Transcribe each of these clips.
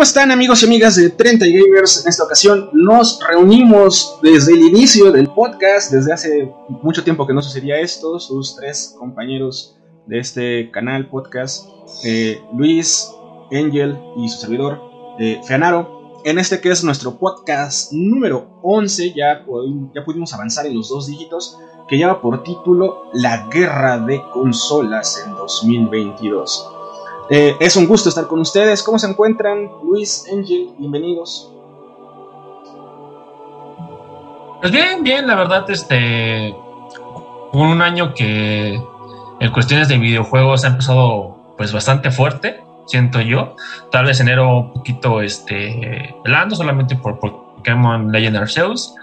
¿Cómo están amigos y amigas de 30 Gamers? En esta ocasión nos reunimos desde el inicio del podcast, desde hace mucho tiempo que no sucedía esto, sus tres compañeros de este canal podcast, eh, Luis, Angel y su servidor, eh, Feanaro. En este que es nuestro podcast número 11, ya, ya pudimos avanzar en los dos dígitos, que lleva por título La Guerra de Consolas en 2022. Eh, es un gusto estar con ustedes. ¿Cómo se encuentran? Luis, Angel, bienvenidos. Pues bien, bien, la verdad, este. Un año que en cuestiones de videojuegos ha empezado pues bastante fuerte, siento yo. Tal vez enero un poquito este blando solamente por Pokémon Legend Arceus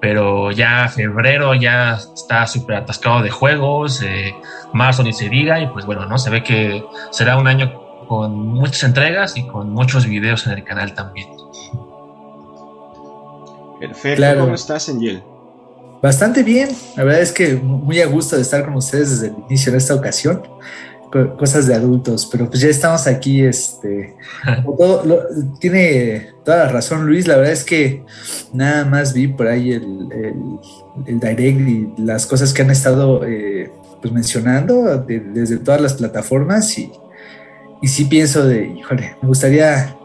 pero ya febrero ya está súper atascado de juegos, eh, marzo ni se diga, y pues bueno, ¿no? Se ve que será un año con muchas entregas y con muchos videos en el canal también. Perfecto, ¿cómo estás, Angel? Bastante bien, la verdad es que muy a gusto de estar con ustedes desde el inicio de esta ocasión cosas de adultos, pero pues ya estamos aquí, este, tiene toda la razón Luis, la verdad es que nada más vi por ahí el, el, direct y las cosas que han estado eh, pues mencionando desde todas las plataformas y, y sí pienso de, híjole, me gustaría,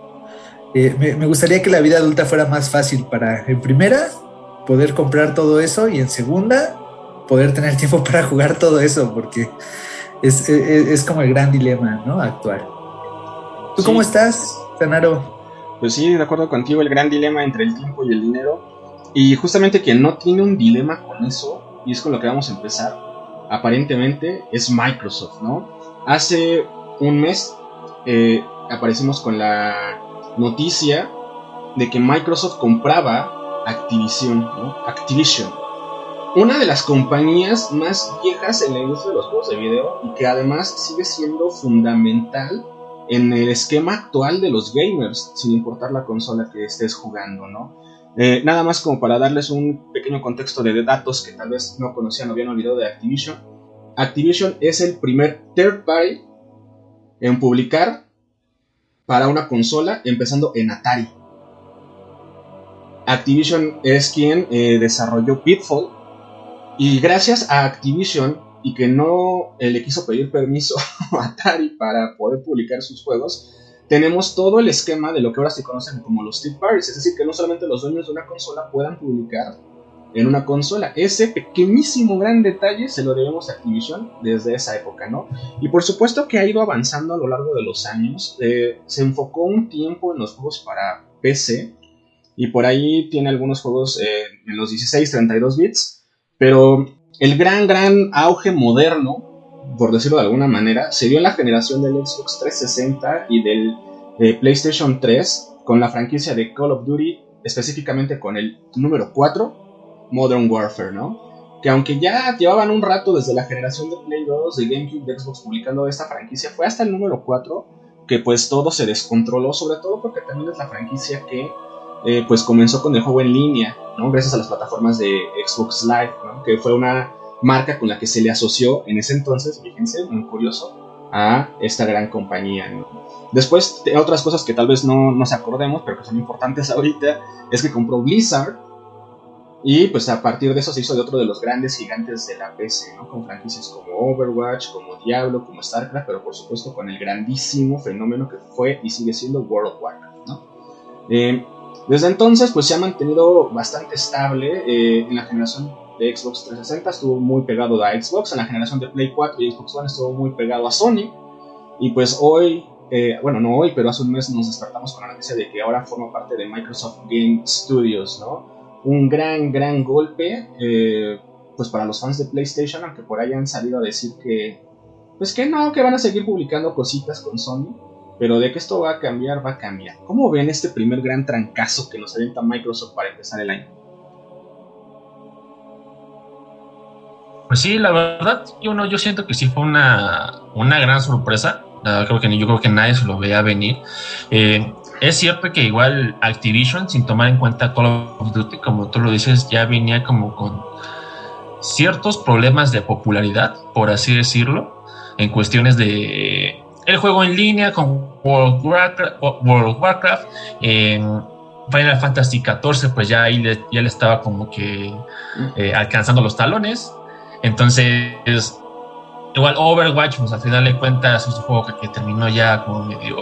eh, me, me gustaría que la vida adulta fuera más fácil para, en primera, poder comprar todo eso y en segunda, poder tener tiempo para jugar todo eso, porque es, como el gran dilema, ¿no? Actual. ¿Tú cómo estás, Zanaro? Pues sí, de acuerdo contigo, el gran dilema entre el tiempo y el dinero. Y justamente quien no tiene un dilema con eso, y es con lo que vamos a empezar, aparentemente es Microsoft, ¿no? Hace un mes eh, aparecimos con la noticia de que Microsoft compraba Activision, ¿no? Activision una de las compañías más viejas en la industria de los juegos de video y que además sigue siendo fundamental en el esquema actual de los gamers, sin importar la consola que estés jugando, ¿no? Eh, nada más como para darles un pequeño contexto de datos que tal vez no conocían o habían olvidado de Activision. Activision es el primer third party en publicar para una consola, empezando en Atari. Activision es quien eh, desarrolló Pitfall, y gracias a Activision y que no le quiso pedir permiso a Atari para poder publicar sus juegos, tenemos todo el esquema de lo que ahora se conocen como los tip parties, es decir, que no solamente los dueños de una consola puedan publicar en una consola. Ese pequeñísimo gran detalle se lo debemos a Activision desde esa época, ¿no? Y por supuesto que ha ido avanzando a lo largo de los años. Eh, se enfocó un tiempo en los juegos para PC y por ahí tiene algunos juegos eh, en los 16, 32 bits pero el gran, gran auge moderno, por decirlo de alguna manera, se dio en la generación del Xbox 360 y del PlayStation 3 con la franquicia de Call of Duty, específicamente con el número 4, Modern Warfare, ¿no? Que aunque ya llevaban un rato desde la generación de Play 2, de GameCube, de Xbox publicando esta franquicia, fue hasta el número 4 que pues todo se descontroló, sobre todo porque también es la franquicia que eh, pues comenzó con el juego en línea, ¿no? Gracias a las plataformas de Xbox Live, ¿no? Que fue una marca con la que se le asoció en ese entonces, fíjense, muy curioso, a esta gran compañía. Después, otras cosas que tal vez no nos acordemos, pero que son importantes ahorita, es que compró Blizzard, y pues a partir de eso se hizo de otro de los grandes gigantes de la PC, ¿no? Con franquicias como Overwatch, como Diablo, como StarCraft, pero por supuesto con el grandísimo fenómeno que fue y sigue siendo World of Warcraft, ¿no? Eh, desde entonces, pues se ha mantenido bastante estable. Eh, en la generación de Xbox 360 estuvo muy pegado a Xbox, en la generación de Play 4 y Xbox One estuvo muy pegado a Sony. Y pues hoy, eh, bueno, no hoy, pero hace un mes nos despertamos con la noticia de que ahora forma parte de Microsoft Game Studios, ¿no? Un gran, gran golpe, eh, pues para los fans de PlayStation, aunque por ahí han salido a decir que, pues que no, que van a seguir publicando cositas con Sony pero de que esto va a cambiar, va a cambiar. ¿Cómo ven este primer gran trancazo que nos avienta Microsoft para empezar el año? Pues sí, la verdad, yo no, yo siento que sí fue una, una gran sorpresa. creo que yo creo que nadie se lo veía venir. Eh, es cierto que igual Activision, sin tomar en cuenta Call of Duty, como tú lo dices, ya venía como con ciertos problemas de popularidad, por así decirlo, en cuestiones de el juego en línea con World of Warcraft, en Final Fantasy XIV, pues ya ahí le, ya le estaba como que eh, alcanzando los talones. Entonces, igual Overwatch, pues al final de cuentas es un juego que, terminó ya como medio,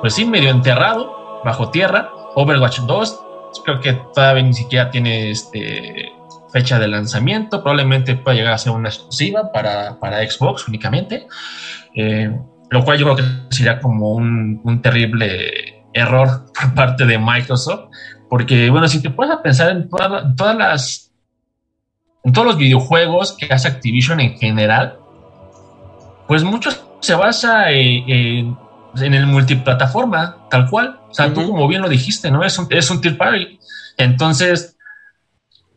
pues sí, medio enterrado, bajo tierra. Overwatch 2, creo que todavía ni siquiera tiene este fecha de lanzamiento, probablemente pueda llegar a ser una exclusiva para, para Xbox únicamente, eh, lo cual yo creo que sería como un, un, terrible error por parte de Microsoft, porque bueno, si te puedes pensar en todas las en todos los videojuegos que hace Activision en general, pues mucho se basa en, el multiplataforma, tal cual. O sea, tú como bien lo dijiste, ¿no? Es un, es un tier party. Entonces,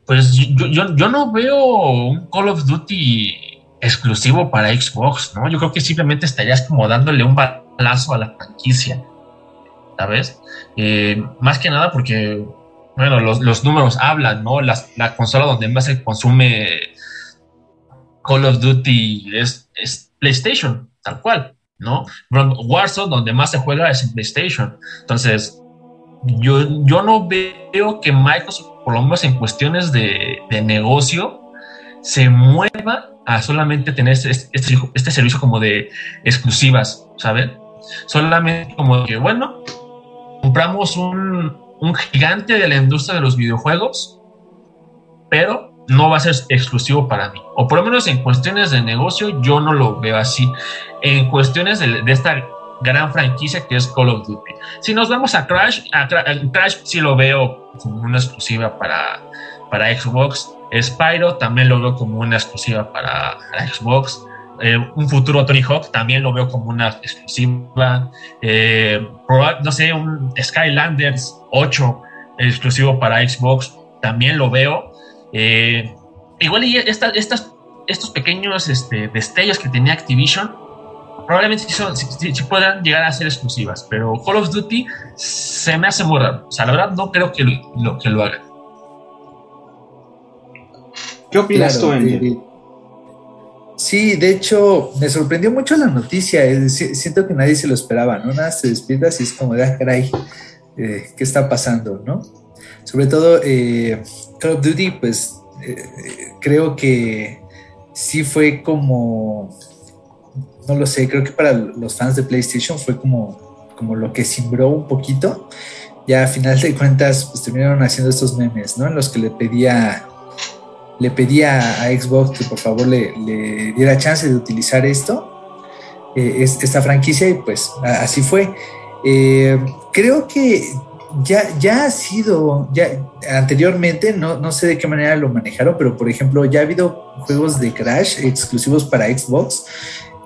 pues yo, yo, no veo un Call of Duty exclusivo para Xbox, ¿no? Yo creo que simplemente estarías como dándole un balazo a la franquicia, ¿sabes? Eh, más que nada porque bueno, los, números hablan, ¿no? la consola donde más se consume Call of Duty es, PlayStation, tal cual, ¿no? Warzone, donde más se juega es en PlayStation. Entonces, yo, yo no veo que Microsoft, por lo menos en cuestiones de, negocio, se mueva a solamente tener este, este, este, servicio como de exclusivas, ¿saben? Solamente como que, bueno, compramos un, un gigante de la industria de los videojuegos, pero no va a ser exclusivo para mí. O por lo menos en cuestiones de negocio yo no lo veo así. En cuestiones de, esta gran franquicia que es Call of Duty. Si nos vamos a Crash, Crash sí lo veo como una exclusiva para, para Xbox. Spyro también lo veo como una exclusiva para, Xbox. Eh, un futuro Tony Hawk también lo veo como una exclusiva. Eh, no sé, un Skylanders 8 exclusivo para Xbox, también lo veo. Eh, igual y estas, estos pequeños este, destellos que tenía Activision probablemente sí, puedan llegar a ser exclusivas, pero Call of Duty se me hace muy raro. O sea, la verdad no creo que lo, que lo hagan. ¿Qué opinas tú, Andy? Sí, de hecho, me sorprendió mucho la noticia. siento que nadie se lo esperaba, ¿no? Nada se despierta y es como de, ah, caray, eh, qué está pasando, ¿no? Sobre todo eh, Call of Duty, pues eh, creo que sí fue como, no lo sé, creo que para los fans de PlayStation fue como, como lo que simbró un poquito. Ya a final de cuentas, pues terminaron haciendo estos memes, ¿no? En los que le pedía le pedía a Xbox que por favor le, diera chance de utilizar esto, esta franquicia, y pues así fue. Eh, creo que ya, ya ha sido, ya anteriormente, no, no sé de qué manera lo manejaron, pero por ejemplo, ya ha habido juegos de Crash exclusivos para Xbox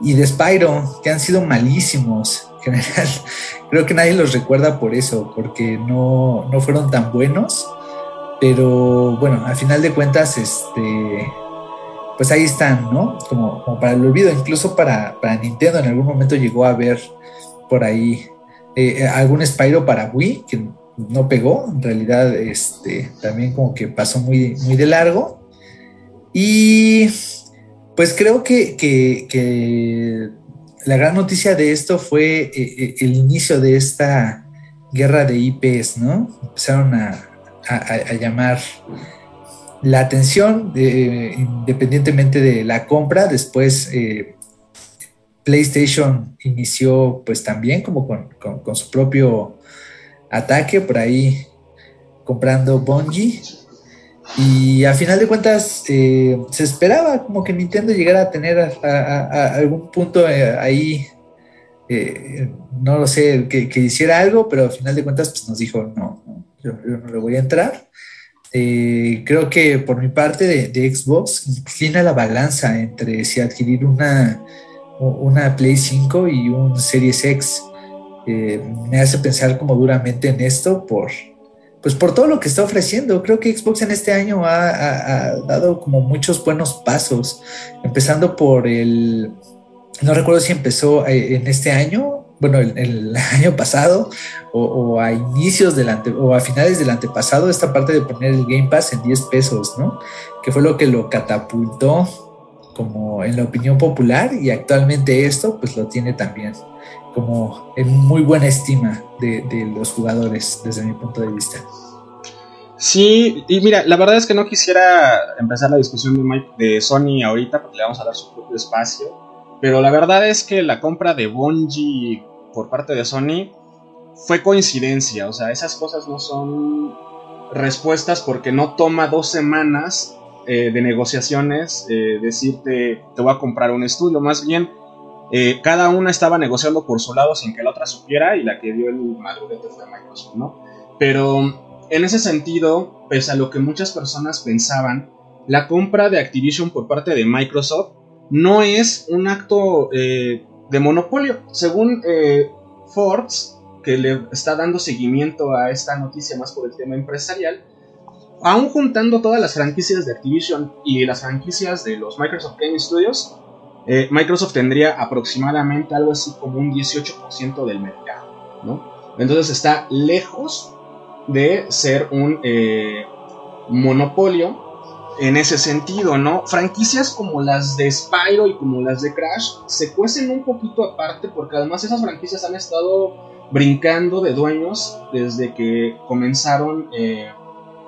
y de Spyro que han sido malísimos. En general, creo que nadie los recuerda por eso, porque no, no fueron tan buenos. Pero bueno, al final de cuentas, este, pues ahí están, ¿no? Como, para el olvido, incluso para, para Nintendo en algún momento llegó a ver por ahí eh, eh, algún Spyro para Wii que no pegó, en realidad este, también como que pasó muy, muy de largo. Y pues creo que, la gran noticia de esto fue eh, el inicio de esta guerra de IPs, ¿no? Empezaron a, llamar la atención independientemente de la compra, después PlayStation inició pues también como con, su propio ataque por ahí comprando Bungie y a final de cuentas eh, se esperaba como que Nintendo llegara a tener algún punto eh, ahí eh, no lo sé que, hiciera algo pero a final de cuentas pues nos dijo no, yo, no le voy a entrar creo que por mi parte de, de Xbox inclina la balanza entre si adquirir una una Play 5 y un Series X. Me hace pensar como duramente en esto por, pues por todo lo que está ofreciendo. Creo que Xbox en este año ha, dado como muchos buenos pasos, empezando por el, no recuerdo si empezó eh, en este año, bueno, el, año pasado o, a inicios del o a finales del antepasado, esta parte de poner el Game Pass en 10 pesos, ¿no? Que fue lo que lo catapultó como en la opinión popular y actualmente esto pues lo tiene también como en muy buena estima de, los jugadores desde mi punto de vista. Sí, y mira, la verdad es que no quisiera empezar la discusión de, de Sony ahorita porque le vamos a dar su propio espacio, pero la verdad es que la compra de Bungie por parte de Sony fue coincidencia, o sea, esas cosas no son respuestas porque no toma dos semanas eh, de negociaciones eh, decirte te voy a comprar un estudio, más bien eh, cada una estaba negociando por su lado sin que la otra supiera y la que dio el madurete fue Microsoft, ¿no? Pero en ese sentido, pese a lo que muchas personas pensaban, la compra de Activision por parte de Microsoft no es un acto de monopolio. Según Forbes, que le está dando seguimiento a esta noticia más por el tema empresarial, aún juntando todas las franquicias de Activision y las franquicias de los Microsoft Game Studios, eh, Microsoft tendría aproximadamente algo así como un 18% del mercado, ¿no? Entonces está lejos de ser un eh, monopolio en ese sentido, ¿no? Franquicias como las de Spyro y como las de Crash se cuecen un poquito aparte porque además esas franquicias han estado brincando de dueños desde que comenzaron eh,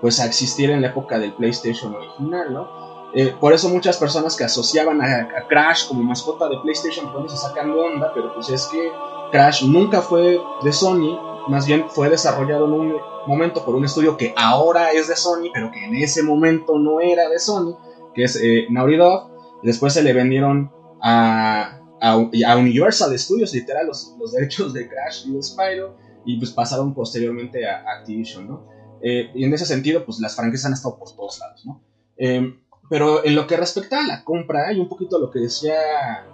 pues a existir en la época del PlayStation original, ¿no? Eh, por eso muchas personas que asociaban a, Crash como mascota de PlayStation pues se sacan de onda, pero pues es que Crash nunca fue de Sony, más bien fue desarrollado en un momento por un estudio que ahora es de Sony, pero que en ese momento no era de Sony, que es eh, Naughty Dog. Después se le vendieron a, a, Universal Studios, literal, los, los, derechos de Crash y de Spyro, y pues pasaron posteriormente a, Activision, ¿no? Eh, y en ese sentido, pues las franquicias han estado por todos lados, ¿no? Em, pero en lo que respecta a la compra, y un poquito lo que decía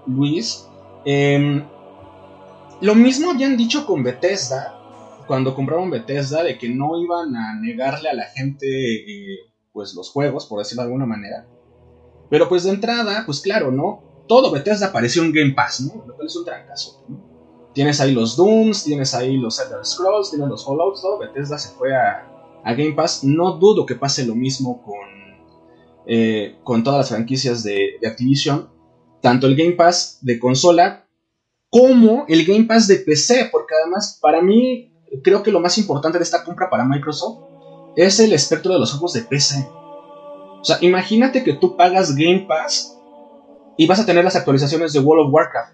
Luis, em, lo mismo habían dicho con Bethesda, cuando compraron Bethesda, de que no iban a negarle a la gente eh, pues los juegos, por decirlo de alguna manera. Pero pues de entrada, pues claro, ¿no? todo Bethesda apareció en Game Pass, ¿no? Lo cual es un trancazo, Tienes ahí los Dooms, tienes ahí los Elder Scrolls, tienes los Fallouts, todo Bethesda se fue a, Game Pass. No dudo que pase lo mismo con, eh, con todas las franquicias de, Activision. Tanto el Game Pass de consola como el Game Pass de PC, porque además para mí creo que lo más importante de esta compra para Microsoft es el espectro de los juegos de PC. O sea, imagínate que tú pagas Game Pass y vas a tener las actualizaciones de World of Warcraft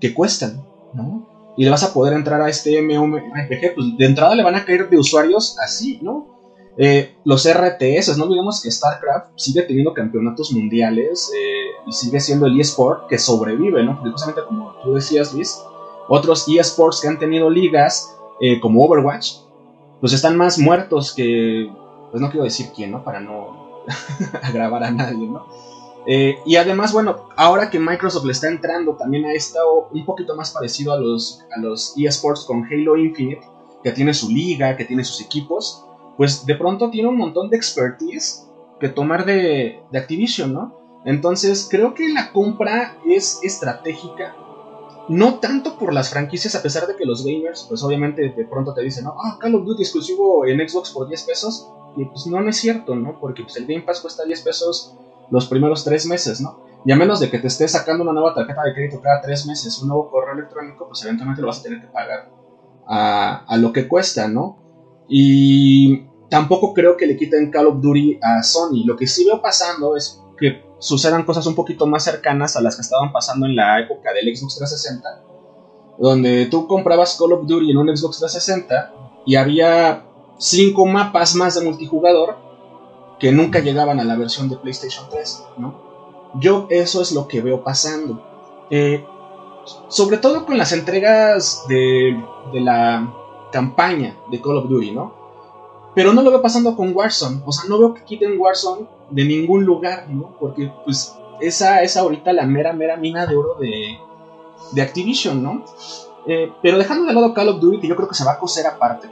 que cuestan, ¿no? Y le vas a poder entrar a este MMORPG, pues de entrada le van a caer de usuarios así, ¿no? Eh, los RTS, no olvidemos que StarCraft sigue teniendo campeonatos mundiales eh, y sigue siendo el eSport que sobrevive, ¿no? Porque justamente como tú decías, Luis, otros eSports que han tenido ligas eh, como Overwatch, pues están más muertos que, pues no quiero decir quién, ¿no? Para no agravar a nadie, ¿no? Y además, bueno, ahora que Microsoft le está entrando también ha estado un poquito más parecido a los, a los eSports con Halo Infinite, que tiene su liga, que tiene sus equipos, pues de pronto tiene un montón de expertise que tomar de, Activision, ¿no? Entonces creo que la compra es estratégica, no tanto por las franquicias, a pesar de que los gamers, pues obviamente de pronto te dicen, ¿no? Ah, Call of Duty exclusivo en Xbox por 10 pesos. Y pues no, no es cierto, ¿no? Porque pues, el Game Pass cuesta 10 pesos los primeros tres meses, ¿no? Y a menos de que te estés sacando una nueva tarjeta de crédito cada tres meses, un nuevo correo electrónico, pues eventualmente lo vas a tener que pagar a, lo que cuesta, ¿no? Y tampoco creo que le quiten Call of Duty a Sony. Lo que sí veo pasando es que sucedan cosas un poquito más cercanas a las que estaban pasando en la época del Xbox 360, donde tú comprabas Call of Duty en un Xbox 360 y había cinco mapas más de multijugador que nunca llegaban a la versión de PlayStation 3, ¿no? Yo eso es lo que veo pasando. Eh, sobre todo con las entregas de, de, la campaña de Call of Duty, ¿no? Pero no lo veo pasando con Warzone, o sea, no veo que quiten Warzone de ningún lugar, ¿no? Porque pues esa es ahorita la mera, mera mina de oro de, de Activision, ¿no? Eh, pero dejando de lado Call of Duty, yo creo que se va a coser aparte,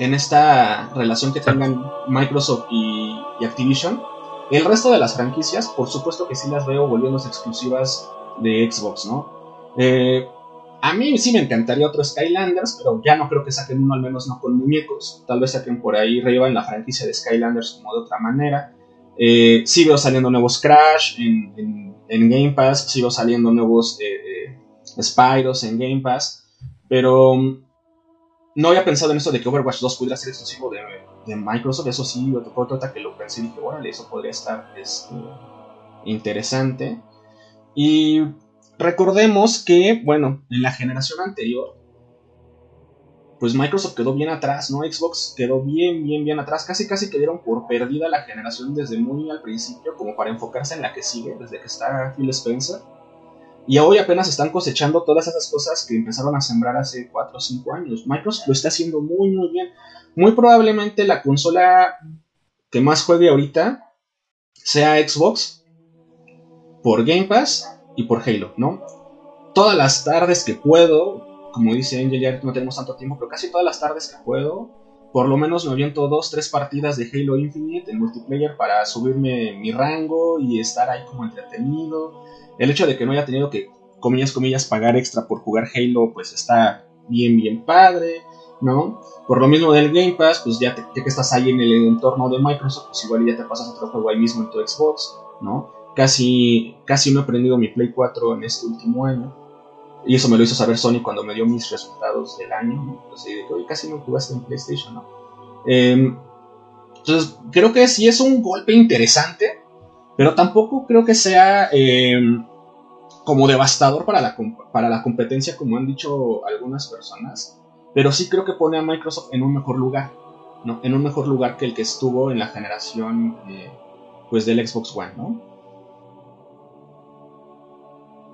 en esta relación que tengan Microsoft y, Activision. El resto de las franquicias, por supuesto que sí las veo volviéndose exclusivas de Xbox, ¿no? Eh, a mí sí me encantaría otro Skylanders, pero ya no creo que saquen uno, al menos no con muñecos. Tal vez saquen por ahí, revivan la franquicia de Skylanders como de otra manera. Eh, sigo saliendo nuevos Crash en, Game Pass, sigo saliendo nuevos eh, eh, Spyros en Game Pass, pero mm, no había pensado en eso de que Overwatch 2 pudiera ser exclusivo de, Microsoft, eso sí, otro que lo pensé y dije, órale, eso podría estar este, interesante. Y recordemos que, bueno, en la generación anterior, pues Microsoft quedó bien atrás, ¿no? Xbox quedó bien, bien, bien atrás. Casi, casi que dieron por perdida la generación desde muy al principio, como para enfocarse en la que sigue, desde que está Phil Spencer. Y hoy apenas están cosechando todas esas cosas que empezaron a sembrar hace 4 o 5 años. Microsoft lo está haciendo muy, muy bien. Muy probablemente la consola que más juegue ahorita sea Xbox por Game Pass y por Halo, ¿no? Todas las tardes que puedo, como dice Angel, ya no tenemos tanto tiempo, pero casi todas las tardes que puedo, por lo menos me aviento dos, tres partidas de Halo Infinite en multiplayer para subirme mi rango y estar ahí como entretenido. El hecho de que no haya tenido que, comillas, comillas, pagar extra por jugar Halo, pues está bien, bien padre, ¿no? Por lo mismo del Game Pass, pues ya, que estás ahí en el entorno de Microsoft, pues igual ya te pasas otro juego ahí mismo en tu Xbox, ¿no? Casi, casi no he aprendido mi Play 4 en este último año. Y eso me lo hizo saber Sony cuando me dio mis resultados del año. Entonces dije, oye, casi no jugaste en PlayStation, ¿no? Em, entonces, creo que sí es un golpe interesante, pero tampoco creo que sea em, como devastador para la, para la competencia, como han dicho algunas personas. Pero sí creo que pone a Microsoft en un mejor lugar, ¿no? En un mejor lugar que el que estuvo en la generación, eh, pues, del Xbox One, ¿no?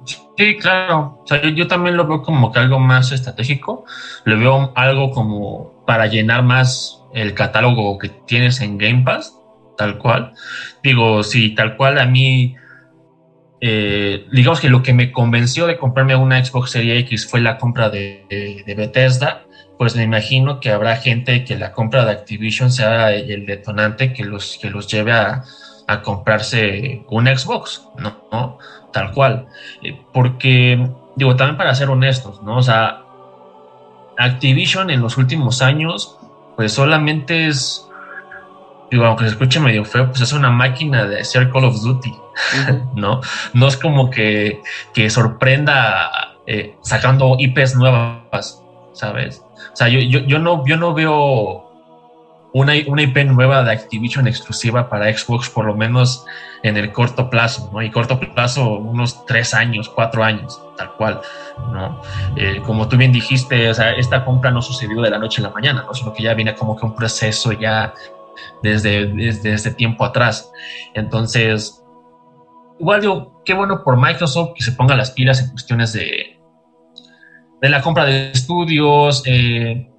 Sí, claro. O sea, yo, también lo veo como que algo más estratégico. Lo veo algo como para llenar más el catálogo que tienes en Game Pass, tal cual. Digo, sí, tal cual a mí, eh, digamos que lo que me convenció de comprarme una Xbox Series X fue la compra de, Bethesda. Pues me imagino que habrá gente que la compra de Activision sea el detonante que los, que los lleve a, a comprarse un Xbox, ¿no? Tal cual. Eh, porque, digo, también para ser honestos, ¿no? O sea, Activision en los últimos años, pues solamente es, digo, aunque se escuche medio feo, pues es una máquina de hacer Call of Duty, ¿no? No es como que, que sorprenda eh, sacando IPs nuevas, ¿sabes? O sea, yo, yo, yo, no, yo no veo una, una, IP nueva de Activision exclusiva para Xbox, por lo menos en el corto plazo, ¿no? Y corto plazo, unos tres años, cuatro años, tal cual, ¿no? Eh, como tú bien dijiste, o sea, esta compra no sucedió de la noche a la mañana, ¿no? Sino que ya viene como que un proceso ya desde, desde ese tiempo atrás. Entonces, igual digo, qué bueno por Microsoft que se ponga las pilas en cuestiones de, de la compra de estudios, eh,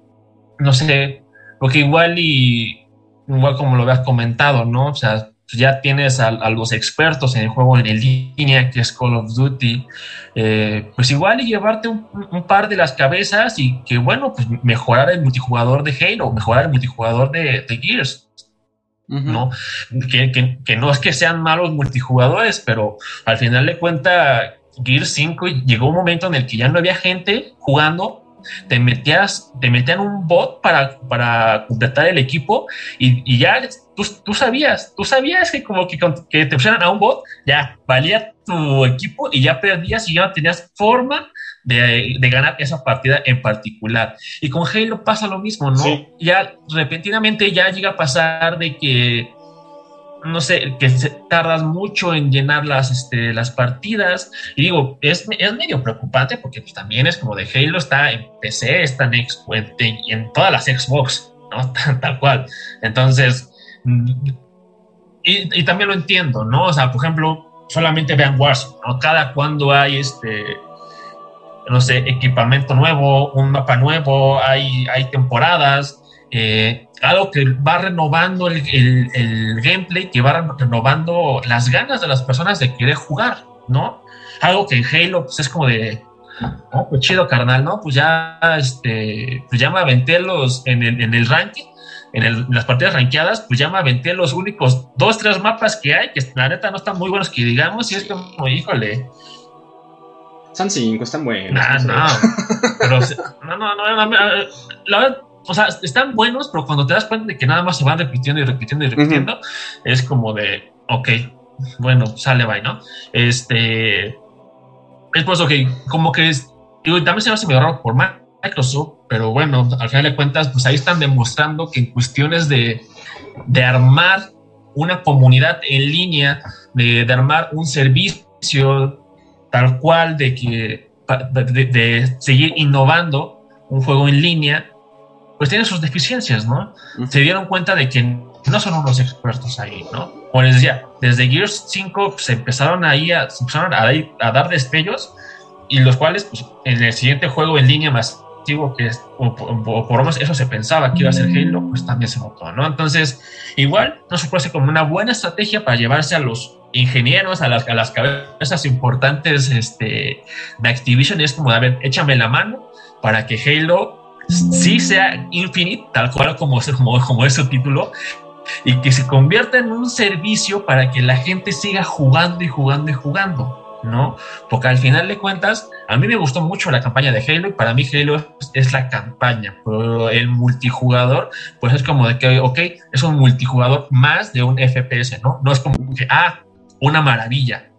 no sé, porque igual y, igual como lo habías comentado, ¿no? O sea, ya tienes a, los expertos en el juego en línea, que es Call of Duty, eh, pues igual y llevarte un, par de las cabezas y que, bueno, pues mejorar el multijugador de Halo, mejorar el multijugador de, Gears. ¿no? Que, que, no es que sean malos multijugadores, pero al final de cuentas, Gears 5 llegó un momento en el que ya no había gente jugando te metías, te metían un bot para, para completar el equipo y, ya tú, tú, sabías, tú sabías que como que, que te pusieran a un bot, ya valía tu equipo y ya perdías y ya no tenías forma de, de, ganar esa partida en particular. Y con Halo pasa lo mismo, ¿no? Ya repentinamente ya llega a pasar de que no sé, que tardas mucho en llenar las, este, las partidas. Y digo, es, es medio preocupante porque pues, también es como de Halo está en PC, está en, en, todas las Xbox, ¿no? Tal, cual. Entonces, y, también lo entiendo, ¿no? O sea, por ejemplo, solamente vean Warzone, ¿no? Cada cuando hay este, no sé, equipamiento nuevo, un mapa nuevo, hay, hay temporadas. Eh, algo que va renovando el, gameplay, que va renovando las ganas de las personas de querer jugar, ¿no? Algo que en Halo pues es como de, oh, pues chido carnal, ¿no? Pues ya, este, pues ya me aventé los, en el, en el ranking, en, las partidas rankeadas, pues ya me aventé los únicos dos, tres mapas que hay, que la neta no están muy buenos que digamos, y es como, híjole, son cinco, están buenos. no, pero, no, no, no, no, la verdad, o sea, están buenos, pero cuando te das cuenta de que nada más se van repitiendo y repitiendo y repitiendo, es como de, ok, bueno, sale, bye, ¿no? Este, es por eso que, como que, digo, también se me hace medio raro por Microsoft, pero bueno, al final de cuentas, pues ahí están demostrando que en cuestiones de, de armar una comunidad en línea, de, de armar un servicio tal cual, de que de, seguir innovando un juego en línea, pues tiene sus deficiencias, ¿no? Se dieron cuenta de que no son unos expertos ahí, ¿no? Como les decía, desde Gears 5 se empezaron ahí a, se empezaron a, a, dar destellos y los cuales, pues, en el siguiente juego en línea más antiguo que es, o, por lo menos eso se pensaba que iba a ser Halo, pues también se notó, ¿no? Entonces, igual, no se puede como una buena estrategia para llevarse a los ingenieros, a las, a las cabezas importantes este, de Activision, es como, a ver, échame la mano para que Halo sí sea Infinite, tal cual como, como, como es su título, y que se convierta en un servicio para que la gente siga jugando y jugando y jugando, ¿no? Porque al final de cuentas, a mí me gustó mucho la campaña de Halo y para mí Halo es, la campaña, pero el multijugador, pues es como de que, ok, es un multijugador más de un FPS, ¿no? No es como que, ah, una maravilla,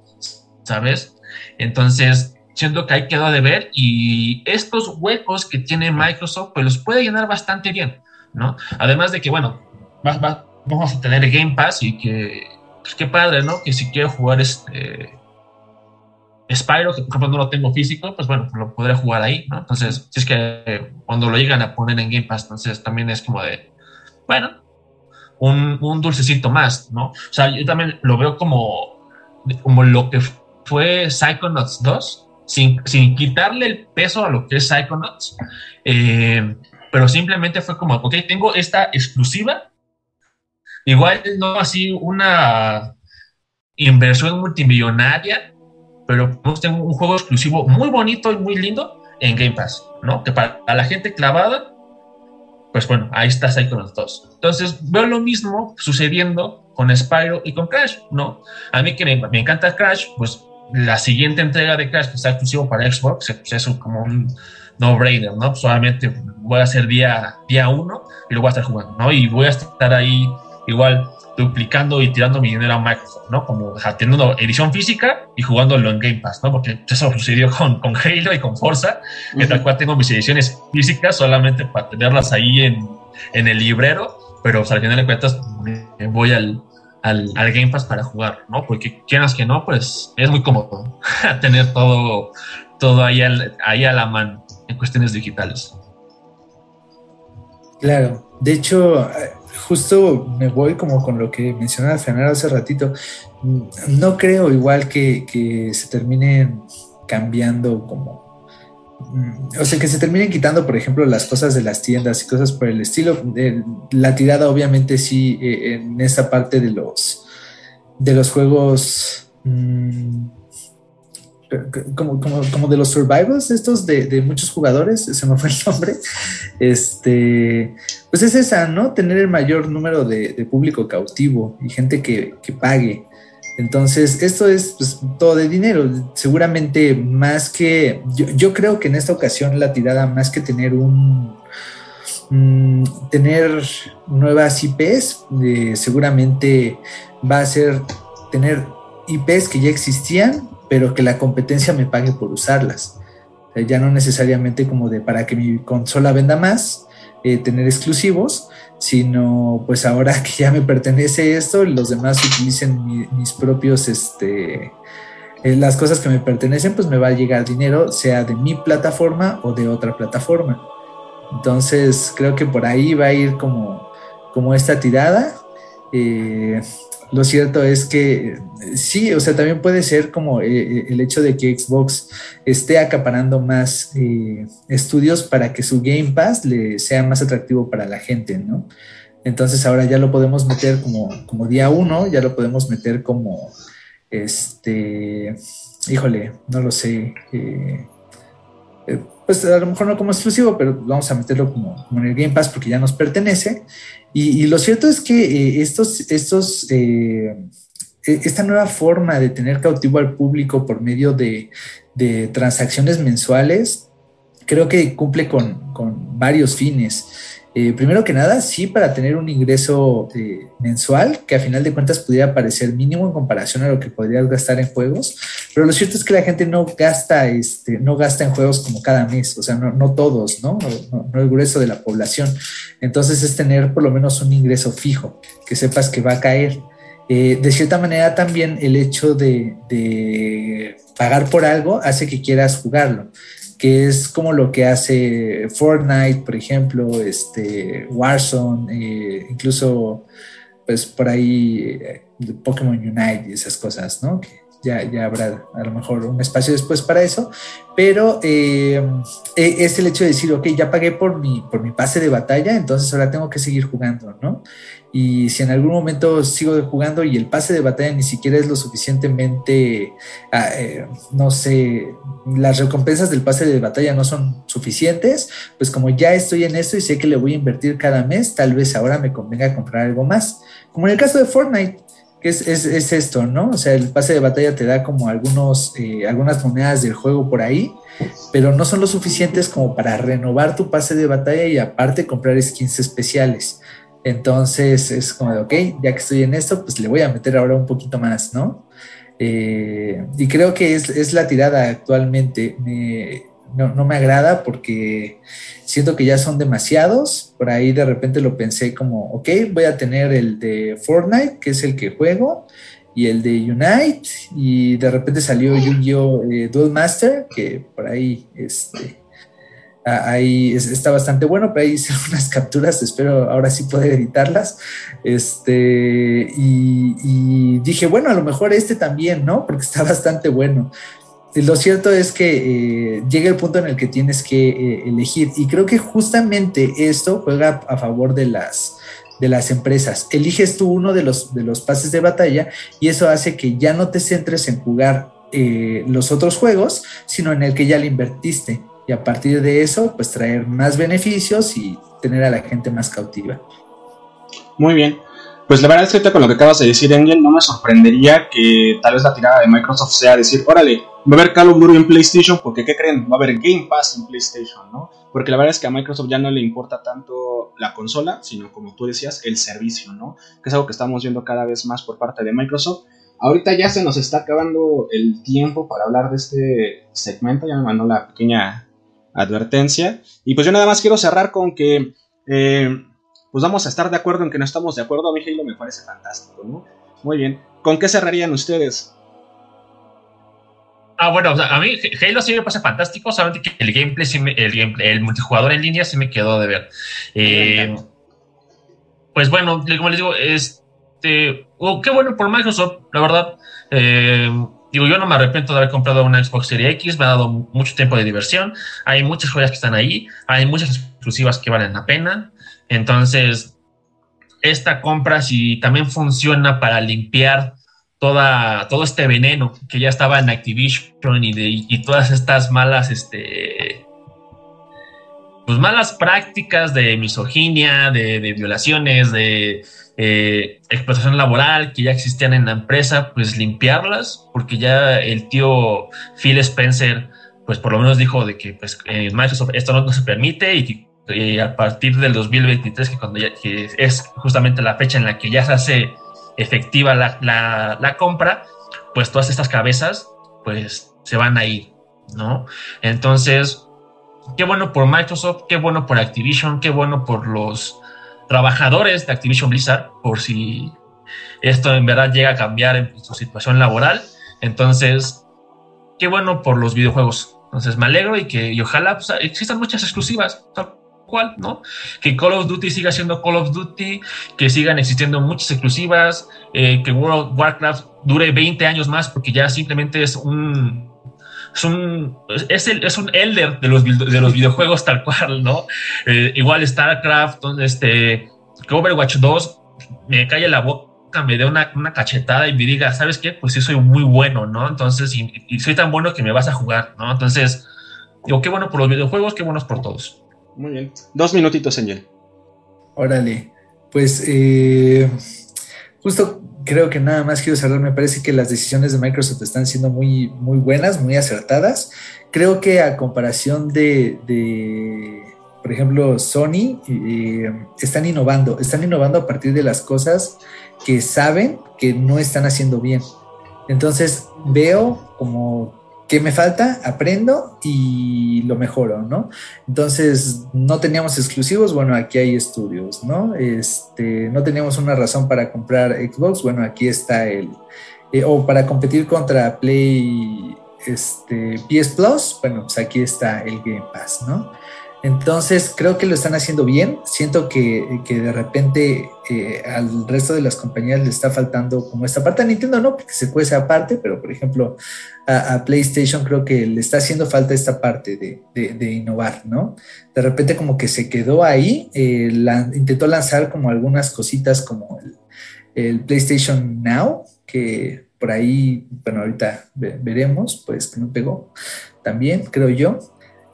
¿sabes? Entonces, siento que ahí quedó de ver y estos huecos que tiene Microsoft, pues los puede llenar bastante bien, ¿no? Además de que, bueno, vamos a tener Game Pass y que, pues qué padre, ¿no? Que si quiero jugar este Spyro, que por ejemplo no lo tengo físico, pues bueno, lo podré jugar ahí, ¿no? Entonces, si es que cuando lo llegan a poner en Game Pass, entonces también es como de, bueno, un, un dulcecito más, ¿no? O sea, yo también lo veo como, como lo que fue Psychonauts 2, sin, sin quitarle el peso a lo que es Psychonauts, eh, pero simplemente fue como, ok, tengo esta exclusiva, igual no así una inversión multimillonaria, pero tengo un juego exclusivo muy bonito y muy lindo en Game Pass, ¿no? Que para la gente clavada pues bueno, ahí está Psychonauts 2. Entonces veo lo mismo sucediendo con Spyro y con Crash, ¿no? A mí que me, encanta Crash, pues la siguiente entrega de Crash que está exclusivo para Xbox, pues es como un no-brainer, ¿no? Solamente voy a hacer día, día uno y lo voy a estar jugando, ¿no? Y voy a estar ahí igual duplicando y tirando mi dinero a Microsoft, ¿no? Como teniendo edición física y jugándolo en Game Pass, ¿no? Porque eso sucedió con, con Halo y con Forza, que tal cual tengo mis ediciones físicas solamente para tenerlas ahí en, en el librero, pero al final de cuentas me voy al, al, al, Game Pass para jugar, ¿no? Porque quieras que no, pues es muy cómodo tener todo, todo ahí, ahí a la mano en cuestiones digitales. Claro, de hecho, justo me voy como con lo que mencionaba Fernando hace ratito. No creo igual que, se terminen cambiando como... O sea, que se terminen quitando, por ejemplo, las cosas de las tiendas y cosas por el estilo. La tirada, obviamente, sí, eh, en esa parte de los, de los juegos... Mm, como, como, como, de los survivors estos de, de, muchos jugadores, se me fue el nombre, este, pues es esa, ¿no? Tener el mayor número de, de público cautivo y gente que, que, pague. Entonces, esto es pues, todo de dinero. Seguramente más que, yo, yo, creo que en esta ocasión la tirada, más que tener un, mm, tener nuevas IPs, eh, seguramente va a ser tener IPs que ya existían pero que la competencia me pague por usarlas. ya no necesariamente como de para que mi consola venda más, eh, tener exclusivos, sino pues ahora que ya me pertenece esto, los demás utilicen mis propios, este, eh, las cosas que me pertenecen, pues me va a llegar dinero, sea de mi plataforma o de otra plataforma. Entonces creo que por ahí va a ir como, como esta tirada. Eh, lo cierto es que sí, o sea, también puede ser como eh, eh, el hecho de que Xbox esté acaparando más eh, estudios para que su Game Pass le sea más atractivo para la gente, ¿no? Entonces ahora ya lo podemos meter como, como día uno, ya lo podemos meter como, este, híjole, no lo sé, pues a lo mejor no como exclusivo, pero vamos a meterlo como, como en el Game Pass porque ya nos pertenece. Y, lo cierto es que eh, estos, estos, eh, e, esta nueva forma de tener cautivo al público por medio de, transacciones mensuales, creo que cumple con, con varios fines. Eh, primero que nada, sí, para tener un ingreso eh, mensual que a final de cuentas pudiera parecer mínimo en comparación a lo que podrías gastar en juegos, pero lo cierto es que la gente no gasta, este, no gasta en juegos como cada mes, o sea, no, todos, ¿no? ¿no? el grueso de la población. Entonces es tener por lo menos un ingreso fijo, que sepas que va a caer. Eh, de cierta manera también el hecho de, de pagar por algo hace que quieras jugarlo que es como lo que hace Fortnite, por ejemplo, este, Warzone, eh, incluso pues por ahí eh, Pokémon Unite y esas cosas, ¿no? Que ya, ya habrá a lo mejor un espacio después para eso, pero eh, es el hecho de decir, ok, ya pagué por mi, por mi pase de batalla, entonces ahora tengo que seguir jugando, ¿no? Y si en algún momento sigo jugando y el pase de batalla ni siquiera es lo suficientemente, ah, eh, no sé, las recompensas del pase de batalla no son suficientes, pues como ya estoy en esto y sé que le voy a invertir cada mes, tal vez ahora me convenga comprar algo más. Como en el caso de Fortnite, es, es, esto, ¿no? O sea, el pase de batalla te da como algunos, eh, algunas monedas del juego por ahí, pero no son lo suficientes como para renovar tu pase de batalla y aparte comprar skins especiales. Entonces es como de, ok, ya que estoy en esto, pues le voy a meter ahora un poquito más, ¿no? Eh, y creo que es, la tirada actualmente. No, me agrada porque siento que ya son demasiados. Por ahí de repente lo pensé como, ok, voy a tener el de Fortnite, que es el que juego, y el de Unite, y de repente salió Yu-Gi-Oh! Eh, Duel Master, que por ahí este, ahí está bastante bueno, pero ahí hice unas capturas, espero ahora sí poder editarlas. Este, y, dije, bueno, a lo mejor este también, ¿no? Porque está bastante bueno. Lo cierto es que eh, llega el punto en el que tienes que eh, elegir, y creo que justamente esto juega a favor de las, de las empresas. Eliges tú uno de los, de los pases de batalla y eso hace que ya no te centres en jugar eh, los otros juegos, sino en el que ya le invertiste y a partir de eso, pues traer más beneficios y tener a la gente más cautiva. Muy bien. Pues la verdad es que con lo que acabas de decir, Angel, no me sorprendería que tal vez la tirada de Microsoft sea decir, órale, va a haber Call of Duty en PlayStation, porque ¿qué creen? Va a haber Game Pass en PlayStation, ¿no? Porque la verdad es que a Microsoft ya no le importa tanto la consola, sino como tú decías, el servicio, ¿no? Que es algo que estamos viendo cada vez más por parte de Microsoft. Ahorita ya se nos está acabando el tiempo para hablar de este segmento, ya me mandó la pequeña advertencia. Y pues yo nada más quiero cerrar con que eh, pues vamos a estar de acuerdo en que no estamos de acuerdo. A mí Halo me parece fantástico, ¿no? Muy bien. ¿Con qué cerrarían ustedes? Ah, bueno, a mí Halo sí me parece fantástico, solamente que el gameplay, el, el multijugador en línea sí me quedó de ver. Eh, pues bueno, como les digo, este, oh, qué bueno por Microsoft, la verdad. Eh, Digo, yo no me arrepiento de haber comprado una Xbox Series X, me ha dado mucho tiempo de diversión, hay muchas joyas que están ahí, hay muchas exclusivas que valen la pena, entonces esta compra si también funciona para limpiar toda, todo este veneno que ya estaba en Activision y, de, y todas estas malas, este, pues malas prácticas de misoginia, de, de violaciones, de eh, explotación laboral que ya existían en la empresa, pues limpiarlas, porque ya el tío Phil Spencer, pues por lo menos dijo de que pues, en Microsoft esto no, se permite y que a partir del 2023, que, cuando ya, que es justamente la fecha en la que ya se hace efectiva la, la, compra, pues todas estas cabezas pues se van a ir, ¿no? Entonces, qué bueno por Microsoft, qué bueno por Activision, qué bueno por los trabajadores de Activision Blizzard, por si esto en verdad llega a cambiar en su situación laboral. Entonces, qué bueno por los videojuegos. Entonces, me alegro y que ojalá pues, existan muchas exclusivas, cual, ¿no? Que Call of Duty siga siendo Call of Duty, que sigan existiendo muchas exclusivas, eh, que World of Warcraft dure 20 años más porque ya simplemente es un es un, es, un elder de los, de los videojuegos tal cual, ¿no? Eh, igual StarCraft, este, Overwatch 2 me calle la boca, me dé una, una, cachetada y me diga, ¿sabes qué? Pues sí, soy muy bueno, ¿no? Entonces, y, soy tan bueno que me vas a jugar, ¿no? Entonces, digo, qué bueno por los videojuegos, qué buenos por todos. Muy bien. Dos minutitos, Angel. Órale. Pues, eh, justo creo que nada más quiero cerrar, me parece que las decisiones de Microsoft están siendo muy, muy buenas, muy acertadas. Creo que a comparación de, por ejemplo, Sony, eh, están innovando, están innovando a partir de las cosas que saben que no están haciendo bien. Entonces veo como ¿Qué me falta? Aprendo y lo mejoro, ¿no? Entonces, no teníamos exclusivos, bueno, aquí hay estudios, ¿no? Este, no teníamos una razón para comprar Xbox, bueno, aquí está el, eh, o para competir contra Play, este, PS Plus, bueno, pues aquí está el Game Pass, ¿no? Entonces creo que lo están haciendo bien. Siento que, de repente eh, al resto de las compañías le está faltando como esta parte. A Nintendo no, porque se cuece aparte, pero por ejemplo a, PlayStation creo que le está haciendo falta esta parte de, innovar, ¿no? De repente como que se quedó ahí, eh, intentó lanzar como algunas cositas como el, PlayStation Now, que por ahí, bueno, ahorita veremos, pues que no pegó también, creo yo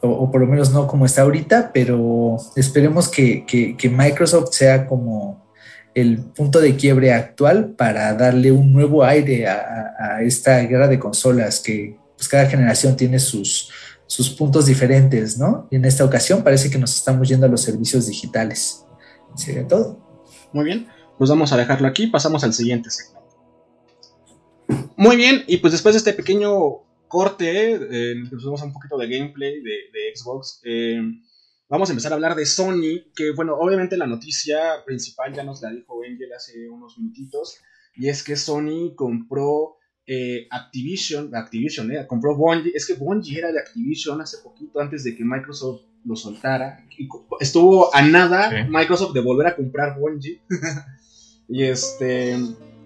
o, por lo menos no como está ahorita, pero esperemos que, Microsoft sea como el punto de quiebre actual para darle un nuevo aire a, esta guerra de consolas que pues, cada generación tiene sus, sus puntos diferentes, ¿no? Y en esta ocasión parece que nos estamos yendo a los servicios digitales. Sería todo. Muy bien, pues vamos a dejarlo aquí, pasamos al siguiente segmento. Muy bien, y pues después de este pequeño corte, eh, en el que un poquito de gameplay de, Xbox, eh, vamos a empezar a hablar de Sony, que bueno, obviamente la noticia principal ya nos la dijo Angel hace unos minutitos, y es que Sony compró eh, Activision, Activision, compró Bungie, es que Bungie era de Activision hace poquito antes de que Microsoft lo soltara, y estuvo a nada Microsoft de volver a comprar Bungie, y este,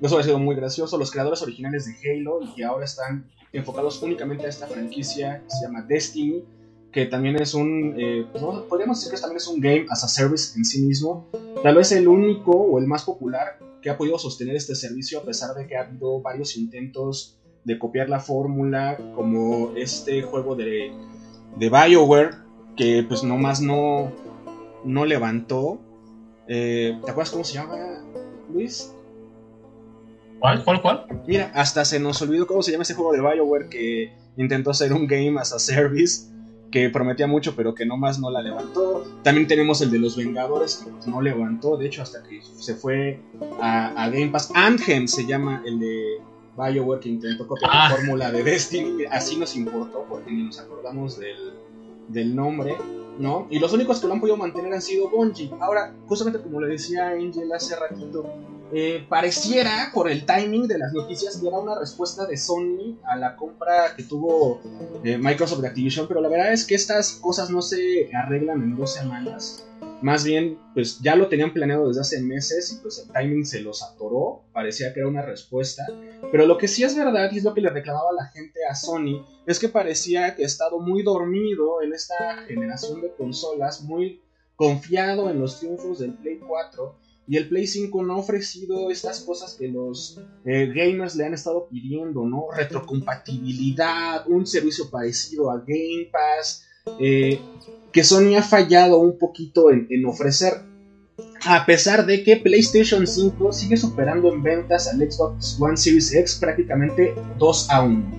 eso ha sido muy gracioso, los creadores originales de Halo, y que ahora están enfocados únicamente a esta franquicia que se llama Destiny, que también es un, eh, pues, podríamos decir que también es un game as a service en sí mismo, tal vez el único o el más popular que ha podido sostener este servicio a pesar de que ha habido varios intentos de copiar la fórmula, como este juego de, de BioWare, que pues nomás no, no levantó. Eh, ¿Te acuerdas cómo se llama, Luis? ¿Cuál? ¿Cuál? ¿Cuál? Mira, hasta se nos olvidó cómo se llama ese juego de Bioware que intentó hacer un game as a service que prometía mucho pero que nomás no la levantó. También tenemos el de los Vengadores que pues, no levantó, de hecho hasta que se fue a, Game Pass. Anthem se llama el de Bioware que intentó copiar la ah. fórmula de Destiny. Así nos importó porque ni nos acordamos del, del nombre. ¿no? Y los únicos que lo han podido mantener han sido Bungie. Ahora, justamente como le decía Angel hace ratito, eh, pareciera por el timing de las noticias que era una respuesta de Sony a la compra que tuvo eh, Microsoft de Activision, pero la verdad es que estas cosas no se arreglan en dos semanas. Más bien, pues ya lo tenían planeado desde hace meses y pues el timing se los atoró, parecía que era una respuesta. Pero lo que sí es verdad, y es lo que le reclamaba la gente a Sony, es que parecía que ha estado muy dormido en esta generación de consolas, muy confiado en los triunfos del Play 4. Y el Play 5 no ha ofrecido estas cosas que los eh, gamers le han estado pidiendo, ¿no? Retrocompatibilidad, un servicio parecido a Game Pass, eh, que Sony ha fallado un poquito en, ofrecer, a pesar de que PlayStation 5 sigue superando en ventas al Xbox One Series X prácticamente 2 a 1.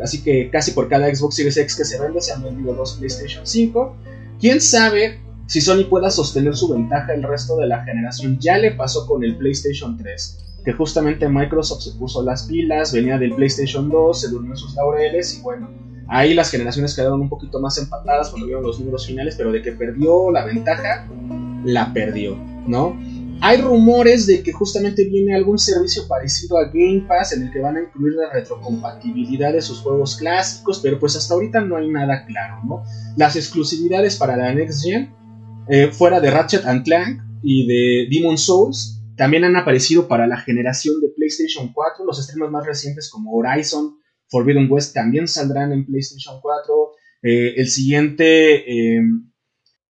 Así que casi por cada Xbox Series X que se vende se han vendido dos PlayStation 5. ¿Quién sabe si Sony pueda sostener su ventaja el resto de la generación? Ya le pasó con el PlayStation 3, que justamente Microsoft se puso las pilas, venía del PlayStation 2, se durmió sus laureles y bueno, Ahí las generaciones quedaron un poquito más empatadas cuando vieron los números finales, pero de que perdió la ventaja, la perdió, ¿no? Hay rumores de que justamente viene algún servicio parecido a Game Pass en el que van a incluir la retrocompatibilidad de sus juegos clásicos, pero pues hasta ahorita no hay nada claro, ¿no? Las exclusividades para la Next Gen, eh, fuera de Ratchet and Clank y de Demon Souls, también han aparecido para la generación de PlayStation 4, los estrenos más recientes como Horizon Forbidden West también saldrán en PlayStation 4. Eh, el siguiente em,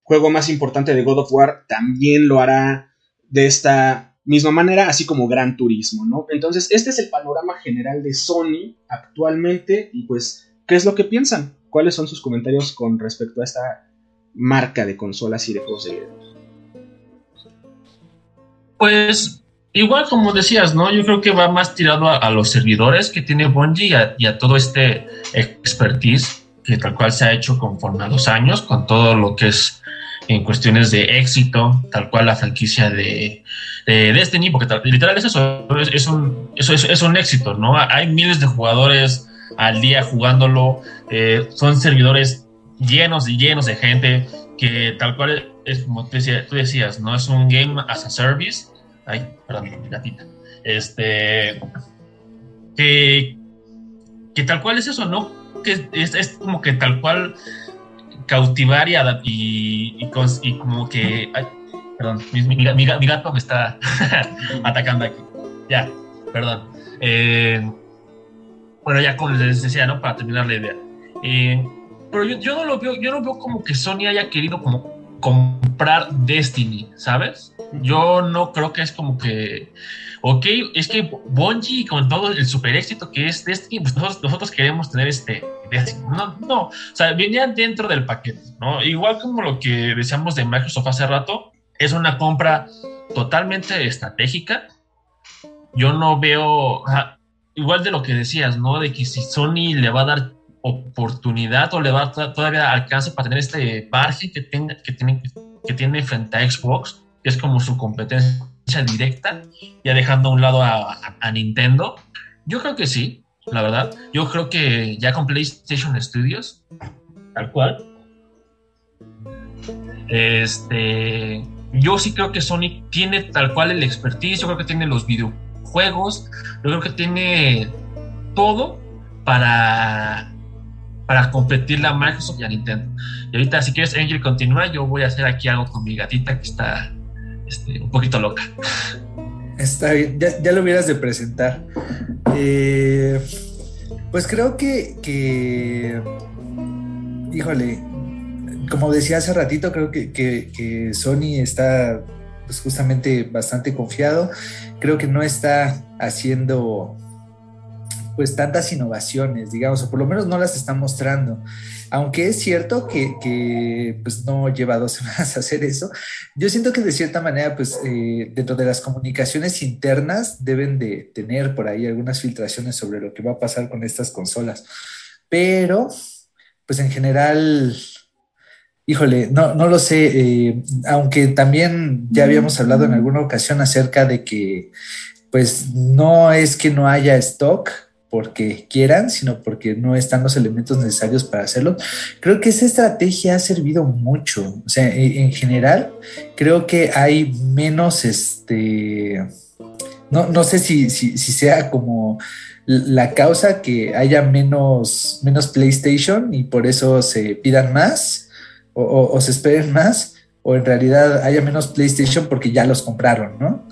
juego más importante de God of War también lo hará de esta misma manera, así como Gran Turismo, ¿no? Entonces, este es el panorama general de Sony actualmente y pues, ¿qué es lo que piensan? ¿Cuáles son sus comentarios con respecto a esta marca de consolas y de juegos de Pues igual como decías, ¿no? Yo creo que va más tirado a, los servidores que tiene Bungie y a, todo este expertise que tal cual se ha hecho conforme a los años, con todo lo que es en cuestiones de éxito, tal cual la franquicia de, Destiny, porque literal es eso, es, un, eso es, un éxito, ¿no? Hay miles de jugadores al día jugándolo, eh, son servidores llenos y llenos de gente que tal cual es como tú decías, ¿no? Es un game as a service Ay, perdón, mi gatita. Este. Que, que tal cual es eso, ¿no? Que es, es como que tal cual cautivar y, y, y, como que. Ay, perdón, mi, mi, gato me está atacando aquí. Ya, perdón. Eh, bueno, ya como les decía, ¿no? Para terminar la idea. Eh, pero yo, yo, no lo veo, yo no veo como que Sony haya querido como comprar Destiny, ¿sabes? Yo no creo que es como que, ok, es que Bungie con todo el super éxito que es Destiny, pues nosotros, queremos tener este Destiny. No, no, o sea, venían dentro del paquete, ¿no? Igual como lo que decíamos de Microsoft hace rato, es una compra totalmente estratégica. Yo no veo, igual de lo que decías, ¿no? De que si Sony le va a dar oportunidad o le va a todavía alcance para tener este margen que, tenga, que, tiene, que tiene frente a Xbox, que es como su competencia directa, ya dejando a un lado a, Nintendo. Yo creo que sí, la verdad. Yo creo que ya con PlayStation Studios, tal cual. Este, yo sí creo que Sony tiene tal cual el expertise, yo creo que tiene los videojuegos, yo creo que tiene todo para para competirle a Microsoft y a Nintendo. Y ahorita, si quieres, Angel, continúa. Yo voy a hacer aquí algo con mi gatita que está este, un poquito loca. Está bien, ya, lo hubieras de presentar. Eh, pues creo que, híjole, como decía hace ratito, creo que, que Sony está pues justamente bastante confiado. Creo que no está haciendo pues tantas innovaciones, digamos, o por lo menos no las está mostrando. Aunque es cierto que, pues no lleva dos semanas a hacer eso, yo siento que de cierta manera, pues eh, dentro de las comunicaciones internas deben de tener por ahí algunas filtraciones sobre lo que va a pasar con estas consolas. Pero, pues en general, híjole, no, no lo sé, eh, aunque también ya habíamos hablado en alguna ocasión acerca de que, pues no es que no haya stock, porque quieran, sino porque no están los elementos necesarios para hacerlo. Creo que esa estrategia ha servido mucho. O sea, e, en general, creo que hay menos, este, no, no sé si, si, sea como la causa que haya menos, menos PlayStation y por eso se pidan más o, se esperen más, o en realidad haya menos PlayStation porque ya los compraron, ¿no?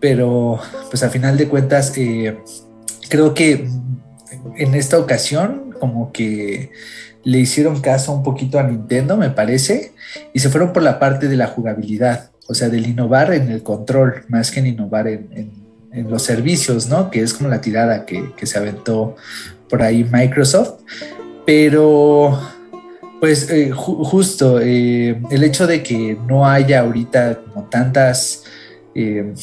Pero pues a final de cuentas, eh, creo que en esta ocasión como que le hicieron caso un poquito a Nintendo, me parece, y se fueron por la parte de la jugabilidad, o sea, del innovar en el control, más que en innovar en, los servicios, ¿no? Que es como la tirada que, se aventó por ahí Microsoft. Pero, pues eh, justo, eh, el hecho de que no haya ahorita como tantas... Eh,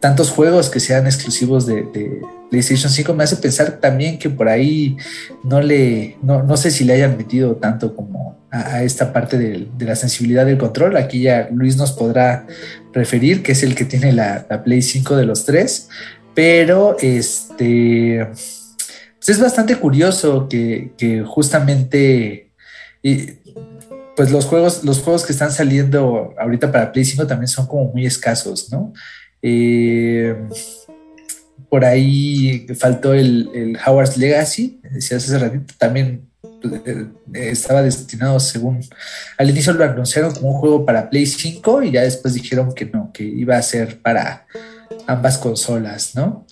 tantos juegos que sean exclusivos de, PlayStation 5 me hace pensar también que por ahí no le, no, sé si le hayan metido tanto como a, esta parte de, la sensibilidad del control. Aquí ya Luis nos podrá preferir, que es el que tiene la, Play 5 de los tres, pero este, pues es bastante curioso que, justamente... pues los juegos, los juegos que están saliendo ahorita para Play 5 también son como muy escasos, ¿no? Eh, por ahí faltó el, Howard's Legacy, decías hace ratito, también eh, estaba destinado según al inicio lo anunciaron como un juego para Play 5 y ya después dijeron que no, que iba a ser para ambas consolas, ¿no?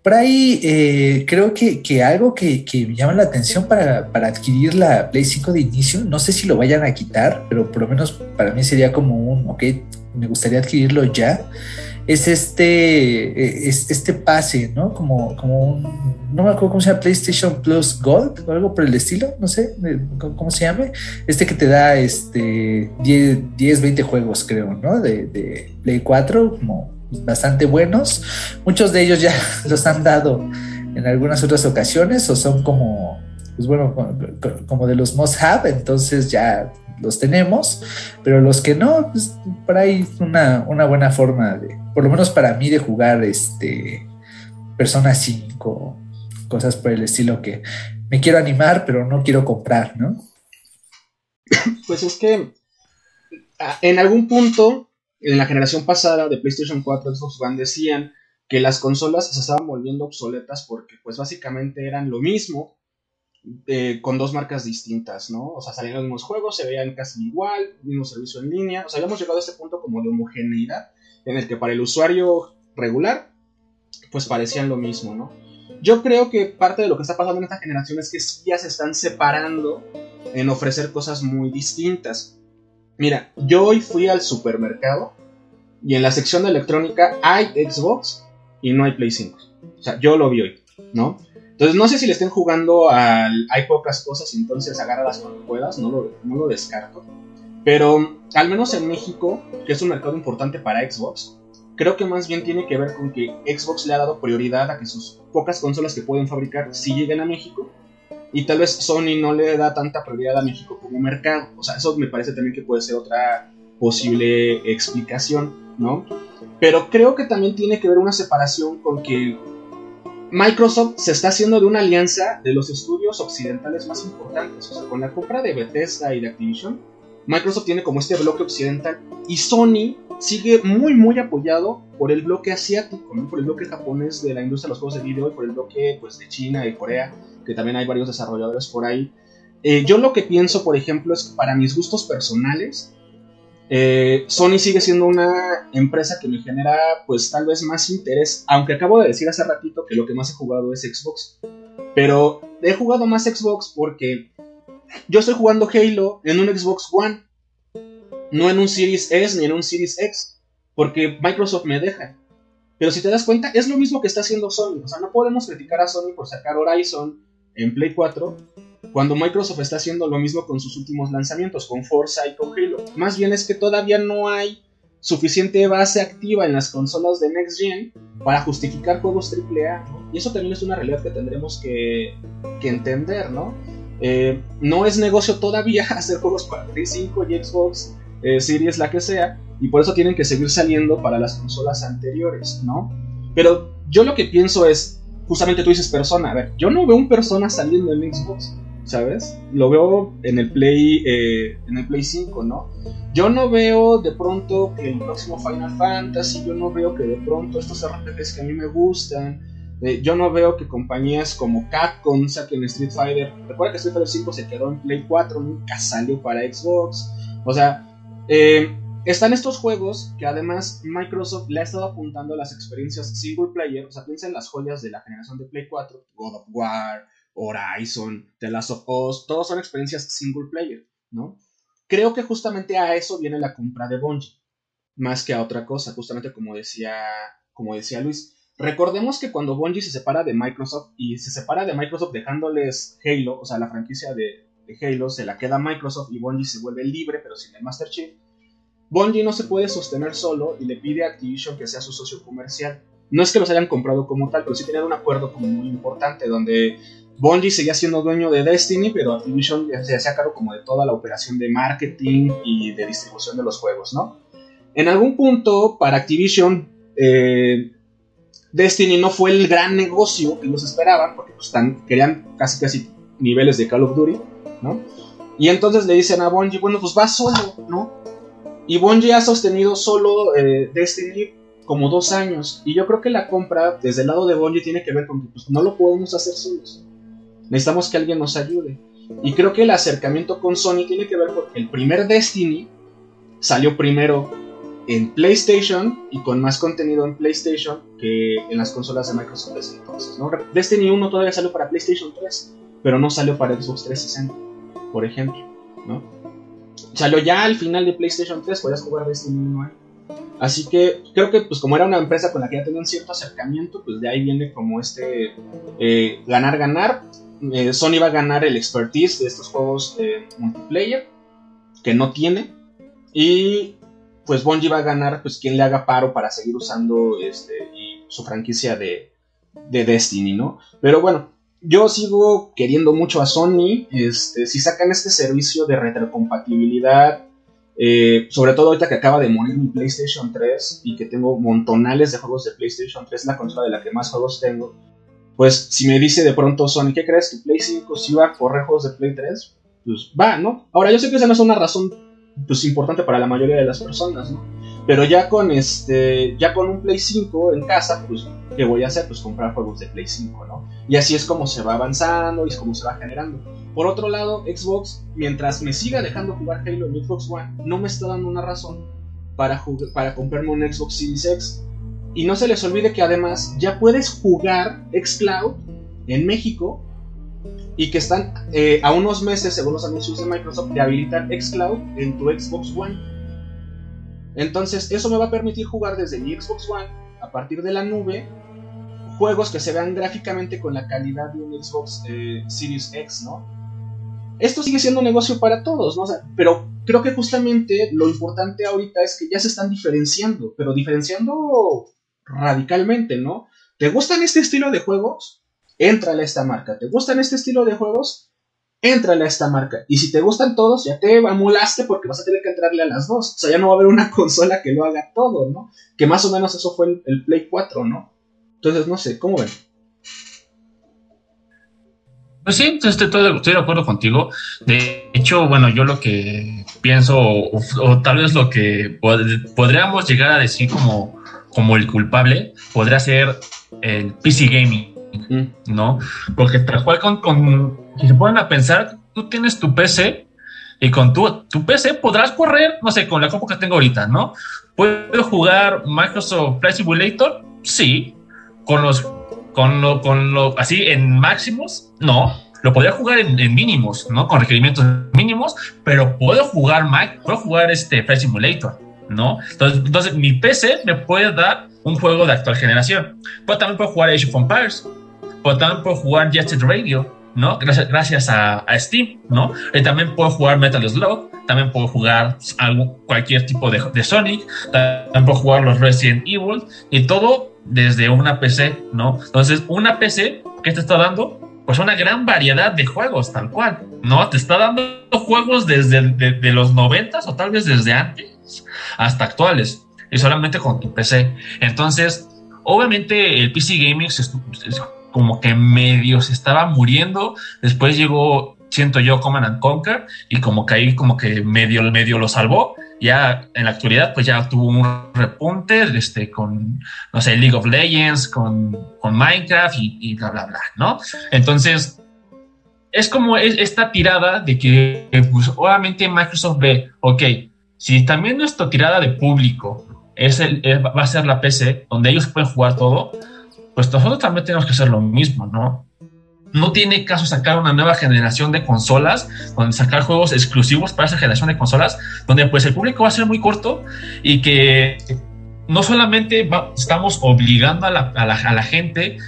Por ahí eh, creo que, algo que, me llama la atención para, para, adquirir la Play 5 de inicio, no sé si lo vayan a quitar, pero por lo menos para mí sería como un, ok, me gustaría adquirirlo ya es este, es este pase, ¿no? Como, como un, no me acuerdo cómo se llama, PlayStation Plus Gold o algo por el estilo, no sé cómo se llame. Este que te da este 10, 10 20 juegos, creo, ¿no? De, de Play 4, como bastante buenos. Muchos de ellos ya los han dado en algunas otras ocasiones o son como, pues bueno, como de los must have, entonces ya los tenemos, pero los que no, pues por ahí una, una buena forma de, por lo menos para mí, de jugar este Persona 5, cosas por el estilo que me quiero animar, pero no quiero comprar, ¿no? Pues es que en algún punto, en la generación pasada de PlayStation 4, Xbox One decían que las consolas se estaban volviendo obsoletas porque pues básicamente eran lo mismo eh, con dos marcas distintas, ¿no? O sea, salían los mismos juegos, se veían casi igual, mismo servicio en línea, o sea, habíamos llegado a este punto como de homogeneidad en el que para el usuario regular pues parecían lo mismo, ¿no? Yo creo que parte de lo que está pasando en esta generación es que ya se están separando en ofrecer cosas muy distintas. Mira, yo hoy fui al supermercado y en la sección de electrónica hay Xbox y no hay Play 5. O sea, yo lo vi hoy, ¿no? Entonces no sé si le estén jugando al hay pocas cosas entonces agárralas cuando puedas, no lo, no lo descarto. Pero al menos en México, que es un mercado importante para Xbox, creo que más bien tiene que ver con que Xbox le ha dado prioridad a que sus pocas consolas que pueden fabricar sí lleguen a México y tal vez Sony no le da tanta prioridad a México como mercado. O sea, eso me parece también que puede ser otra posible explicación, ¿no? Pero creo que también tiene que ver una separación con que Microsoft se está haciendo de una alianza de los estudios occidentales más importantes. O sea, con la compra de Bethesda y de Activision, Microsoft tiene como este bloque occidental y Sony sigue muy muy apoyado por el bloque asiático, por el bloque japonés de la industria de los juegos de video y por el bloque pues, de China y Corea, que también hay varios desarrolladores por ahí. Eh, yo lo que pienso, por ejemplo, es que para mis gustos personales, eh, Sony sigue siendo una empresa que me genera pues tal vez más interés, aunque acabo de decir hace ratito que lo que más he jugado es Xbox, pero he jugado más Xbox porque yo estoy jugando Halo en un Xbox One, no en un Series S ni en un Series X, porque Microsoft me deja. Pero si te das cuenta, es lo mismo que está haciendo Sony. O sea, no podemos criticar a Sony por sacar Horizon en Play 4 cuando Microsoft está haciendo lo mismo con sus últimos lanzamientos, con Forza y con Halo. Más bien es que todavía no hay suficiente base activa en las consolas de Next Gen para justificar juegos AAA. Y eso también es una realidad que tendremos que, entender, ¿no? Eh, no es negocio todavía hacer juegos para Play 5 y Xbox eh, Series, la que sea, y por eso tienen que seguir saliendo para las consolas anteriores, ¿no? Pero yo lo que pienso es, justamente tú dices persona, a ver, yo no veo un persona saliendo en Xbox, ¿sabes? Lo veo en el Play, eh, en el Play 5, ¿no? Yo no veo de pronto que el próximo Final Fantasy, yo no veo que de pronto estos RPGs que a mí me gustan, eh, yo no veo que compañías como Capcom saquen Street Fighter. Recuerda que Street Fighter 5 se quedó en Play 4, nunca salió para Xbox. O sea, eh, están estos juegos que además Microsoft le ha estado apuntando a las experiencias single player. O sea, piensa en las joyas de la generación de Play 4, God of War, Horizon, The Last of Us, todos son experiencias single player, ¿no? Creo que justamente a eso viene la compra de Bungie, más que a otra cosa, justamente como decía, como decía Luis. Recordemos que cuando Bungie se separa de Microsoft y se separa de Microsoft dejándoles Halo, o sea, la franquicia de, Halo se la queda Microsoft y Bungie se vuelve libre pero sin el Master Chief, Bungie no se puede sostener solo y le pide a Activision que sea su socio comercial. No es que los hayan comprado como tal, pero sí tenían un acuerdo como muy importante donde Bungie seguía siendo dueño de Destiny, pero Activision se hacía cargo como de toda la operación de marketing y de distribución de los juegos, ¿no? En algún punto, para Activision, eh, Destiny no fue el gran negocio que ellos esperaban, porque pues, querían casi casi niveles de Call of Duty, ¿no? Y entonces le dicen a Bungie, bueno, pues va solo, ¿no? Y Bungie ha sostenido solo eh, Destiny como dos años. Y yo creo que la compra desde el lado de Bungie tiene que ver con que pues, no lo podemos hacer solos. Necesitamos que alguien nos ayude. Y creo que el acercamiento con Sony tiene que ver porque el primer Destiny salió primero en PlayStation y con más contenido en PlayStation que en las consolas de Microsoft desde entonces. Destiny 1 todavía salió para PlayStation 3, pero no salió para Xbox 360, por ejemplo. Salió ya al final de PlayStation 3, podías jugar Destiny 1 ahí. Así que creo que pues como era una empresa con la que ya tenían cierto acercamiento, pues de ahí viene como este ganar-ganar. Eh, Sony va a ganar el expertise de estos juegos multiplayer, que no tiene. Y pues Bungie va a ganar pues quien le haga paro para seguir usando este, su franquicia de, de Destiny, ¿no? Pero bueno, yo sigo queriendo mucho a Sony. Este, si sacan este servicio de retrocompatibilidad, eh, sobre todo ahorita que acaba de morir mi PlayStation 3 y que tengo montonales de juegos de PlayStation 3, la consola de la que más juegos tengo. Pues si me dice de pronto Sony, ¿qué crees? ¿Que Play 5 si va a correr juegos de Play 3? Pues va, ¿no? Ahora yo sé que esa no es una razón pues, importante para la mayoría de las personas, ¿no? Pero ya con este, ya con un Play 5 en casa, pues, ¿qué voy a hacer? Pues comprar juegos de Play 5, ¿no? Y así es como se va avanzando y es como se va generando. Por otro lado, Xbox, mientras me siga dejando jugar Halo en Xbox One, no me está dando una razón para, para comprarme un Xbox Series X. Y no se les olvide que además ya puedes jugar Xcloud en México y que están eh, a unos meses, según los anuncios de Microsoft, de habilitar Xcloud en tu Xbox One. Entonces, eso me va a permitir jugar desde mi Xbox One, a partir de la nube, juegos que se vean gráficamente con la calidad de un Xbox eh, Series X, ¿no? Esto sigue siendo un negocio para todos, ¿no? pero creo que justamente lo importante ahorita es que ya se están diferenciando, pero diferenciando radicalmente, ¿no? ¿Te gustan este estilo de juegos? Éntrale a esta marca. ¿Te gustan este estilo de juegos? Éntrale a esta marca. Y si te gustan todos, ya te amulaste porque vas a tener que entrarle a las dos. O sea, ya no va a haber una consola que lo haga todo, ¿no? Que más o menos eso fue el, Play 4, ¿no? Entonces, no sé, ¿cómo ven? Pues sí, estoy, estoy, de acuerdo contigo. De hecho, bueno, yo lo que pienso, o, tal vez lo que podríamos llegar a decir como, como el culpable, podría ser el PC Gaming ¿no? Porque tal cual con, si se ponen a pensar, tú tienes tu PC y con tu, tu PC podrás correr, no sé, con la compu que tengo ahorita, ¿no? ¿Puedo jugar Microsoft Flight Simulator? Sí. Con los, con lo, con lo, así en máximos, no. Lo podría jugar en, mínimos, ¿no? Con requerimientos mínimos, pero puedo jugar Mac, puedo jugar este Flight Simulator, ¿no? Entonces, entonces mi PC me puede dar un juego de actual generación. Pero también puedo jugar Age of Empires, pero también puedo jugar Jet Set Radio, ¿no? Gracias, gracias a, Steam, ¿no? Y también puedo jugar Metal Slug, también puedo jugar algo, cualquier tipo de, de, Sonic, también puedo jugar los Resident Evil y todo desde una PC, ¿no? Entonces, una PC que te está dando pues una gran variedad de juegos, tal cual, ¿no? Te está dando juegos desde de, los noventas o tal vez desde antes hasta actuales y solamente con tu PC. Entonces, obviamente el PC Gaming se, como que medio se estaba muriendo. Después llegó, siento yo, Command and Conquer y como que ahí como que medio, medio lo salvó. Ya en la actualidad pues ya tuvo un repunte este, con, no sé, League of Legends, con, con Minecraft y, bla, bla, bla, ¿no? Entonces, es como esta tirada de que, pues, obviamente Microsoft ve, ok, si también nuestra tirada de público es el, va a ser la PC, donde ellos pueden jugar todo, pues nosotros también tenemos que hacer lo mismo, ¿no? No tiene caso sacar una nueva generación de consolas, donde sacar juegos exclusivos para esa generación de consolas, donde pues el público va a ser muy corto y que no solamente estamos obligando a la, a, la, a la gente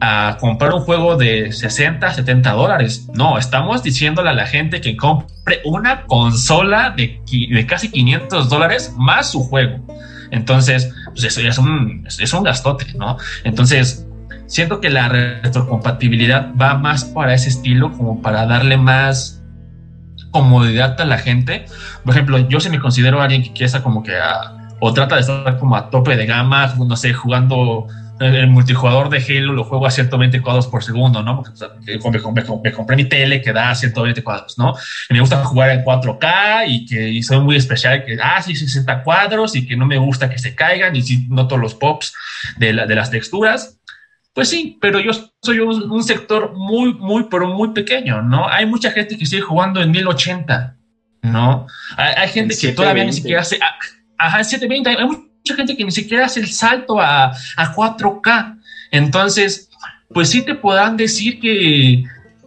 a comprar un juego de 60, 70 dólares. No, estamos diciéndole a la gente que compre una consola de, de casi 500 dólares más su juego. Entonces, pues eso ya es un, es un gastote, ¿no? Entonces, siento que la retrocompatibilidad va más para ese estilo, como para darle más comodidad a la gente. Por ejemplo, yo si me considero alguien que quiere estar como que a, o trata de estar como a tope de gama, no sé, jugando el multijugador de Halo lo juego a 120 cuadros por segundo, ¿no? me, compré mi tele que da 120 cuadros, ¿no? Y me gusta jugar en 4K y que soy muy especial, que, ah, sí, 60 cuadros y que no me gusta que se caigan y si noto los pops de, de las texturas. Pues sí, pero yo soy un, sector muy, muy, pero muy pequeño, ¿no? Hay mucha gente que sigue jugando en 1080, ¿no? Hay, gente que todavía ni siquiera hace, ah, ajá, 720, hay mucha gente que ni siquiera hace el salto a, a 4K. Entonces, pues sí te podrán decir que,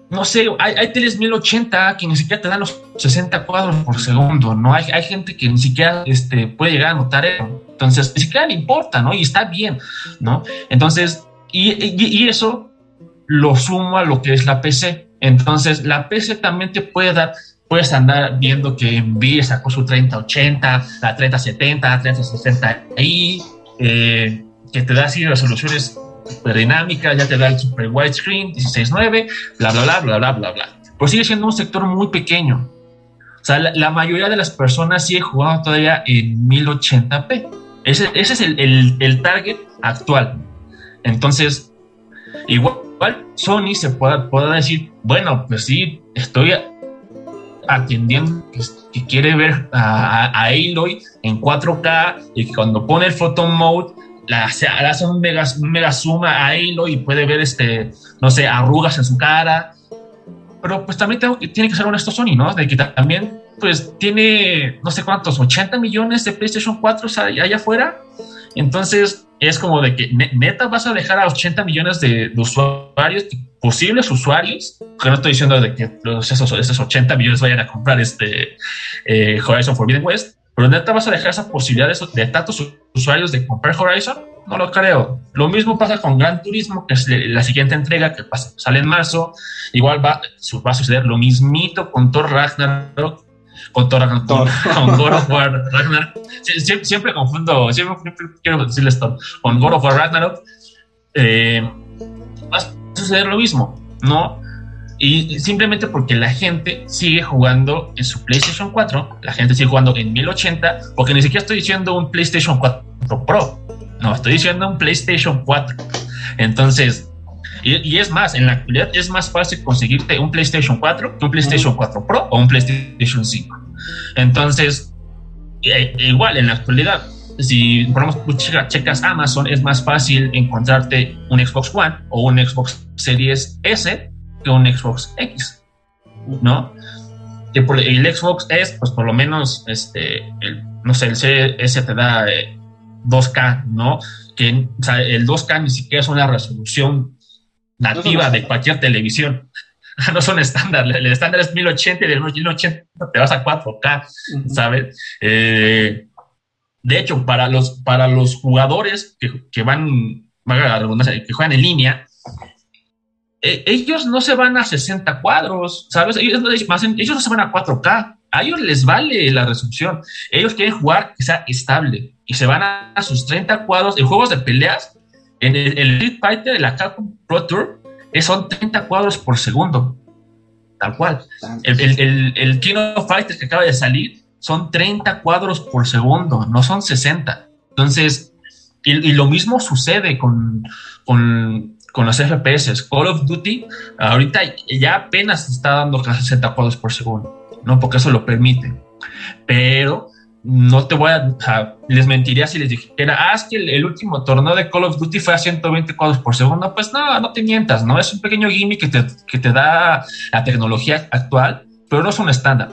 no sé, hay, hay teles 1080 que ni siquiera te dan los 60 cuadros por segundo, ¿no? Hay, hay gente que ni siquiera este, puede llegar a notar eso. Entonces, ni siquiera le importa, ¿no? Y está bien, ¿no? Entonces, y, y, y eso lo sumo a lo que es la PC. Entonces, la PC también te puede dar puedes andar viendo que Nvidia sacó su 3080, la 3070, la 3060 ahí, eh, que te da así resoluciones super dinámicas, ya te da el super widescreen, 16.9, bla, bla, bla, bla, bla, bla, bla. Pero sigue siendo un sector muy pequeño. O sea, la, mayoría de las personas sigue jugando todavía en 1080p. Ese, ese es el, el, el target actual. Entonces, igual, Sony se pueda, pueda decir, bueno, pues sí, estoy atendiendo que, quiere ver a, a, Aloy en 4K y que cuando pone el photo mode la, hace un mega, mega zoom a Aloy y puede ver este, no sé, arrugas en su cara. Pero pues también tengo que, tiene que ser honesto Sony, ¿no? De que también pues tiene no sé cuántos, 80 millones de PlayStation 4 allá afuera. Entonces, es como de que neta vas a dejar a 80 millones de, usuarios, posibles usuarios, que no estoy diciendo de que esos, esos 80 millones vayan a comprar este eh, Horizon Forbidden West, pero neta vas a dejar esa posibilidad de, de, tantos usuarios de comprar Horizon, no lo creo. Lo mismo pasa con Gran Turismo, que es la siguiente entrega que sale en marzo, igual va, va a suceder lo mismito con Thor Ragnarok, con Thor, con, con God of War Ragnarok. siempre, confundo, siempre, quiero decirles esto, con God of War Ragnarok. Eh, va a suceder lo mismo, ¿no? Y simplemente porque la gente sigue jugando en su PlayStation 4, la gente sigue jugando en 1080, porque ni siquiera estoy diciendo un PlayStation 4 Pro, no, estoy diciendo un PlayStation 4. Entonces, y, es más, en la actualidad es más fácil conseguirte un PlayStation 4 que un PlayStation 4 Pro o un PlayStation 5. Entonces, e, igual en la actualidad, si por ejemplo checas Amazon, es más fácil encontrarte un Xbox One o un Xbox Series S que un Xbox X, ¿no? el Xbox S, pues por lo menos, este, el, no sé, el CS te da 2K, eh, ¿no? Que o sea, el 2K ni siquiera es una resolución nativa de cualquier televisión. no son estándar. El estándar es 1080 y de 1080 te vas a 4K, ¿sabes? Eh, de hecho, para los, para los jugadores que, que van, que juegan en línea, eh, ellos no se van a 60 cuadros, ¿sabes? Ellos, ellos no se van a 4K. A ellos les vale la resolución. Ellos quieren jugar que sea estable y se van a, sus 30 cuadros en juegos de peleas. En el, el Street Fighter de la Capcom Pro Tour son 30 cuadros por segundo, tal cual. El, el, el, King of Fighters que acaba de salir son 30 cuadros por segundo, no son 60. Entonces, y, lo mismo sucede con, con, con, los FPS. Call of Duty ahorita ya apenas está dando casi 60 cuadros por segundo, ¿no? Porque eso lo permite. Pero no te voy a, les mentiría si les dijera, ah, es que el, último torneo de Call of Duty fue a 120 cuadros por segundo. Pues no, no te mientas, ¿no? Es un pequeño gimmick que te, que te da la tecnología actual, pero no es un estándar.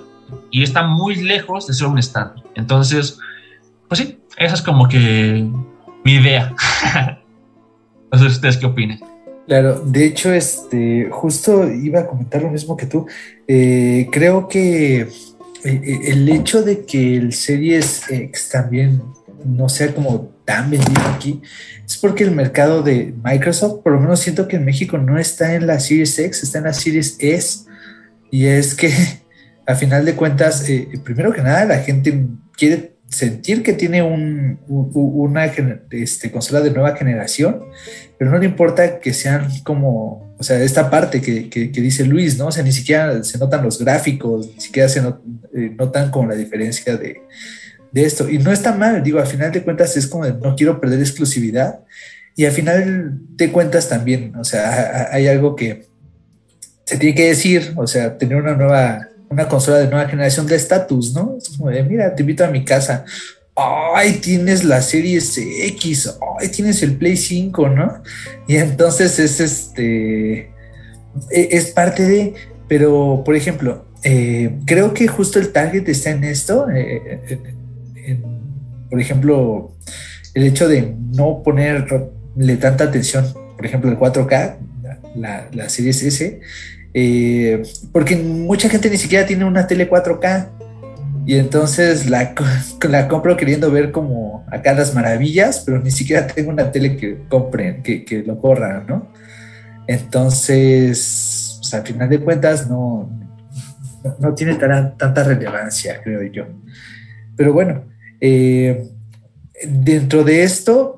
Y está muy lejos de ser un estándar. Entonces, pues sí, esa es como que mi idea. no sé ustedes qué opinan. Claro, de hecho, este, justo iba a comentar lo mismo que tú. Eh, creo que el hecho de que el Series X también no sea como tan vendido aquí es porque el mercado de Microsoft, por lo menos siento que en México no está en la Series X, está en la Series S. Y es que a final de cuentas, eh, primero que nada, la gente quiere sentir que tiene un, una este, consola de nueva generación, pero no le importa que sean como, o sea, esta parte que, que, dice Luis, ¿no? O sea, ni siquiera se notan los gráficos, ni siquiera se eh, notan como la diferencia de, de, esto. Y no está mal, digo, al final de cuentas es como de, no quiero perder exclusividad. Y al final de cuentas también, o sea, hay algo que se tiene que decir, o sea, tener una nueva una consola de nueva generación de estatus, ¿no? Es como de, mira, te invito a mi casa. Ay, tienes la serie X, ay, tienes el Play 5, ¿no? Y entonces es este, e, es parte de, pero por ejemplo, eh, creo que justo el target está en esto, eh, por ejemplo, el hecho de no ponerle tanta atención, por ejemplo, el 4K, la, la serie S, eh, porque mucha gente ni siquiera tiene una tele 4K. Y entonces la, la compro queriendo ver como acá las maravillas, pero ni siquiera tengo una tele que compren, que, que lo corra, ¿no? Entonces, pues, al final de cuentas, no, no, tiene tanta relevancia, creo yo. Pero bueno, eh, dentro de esto,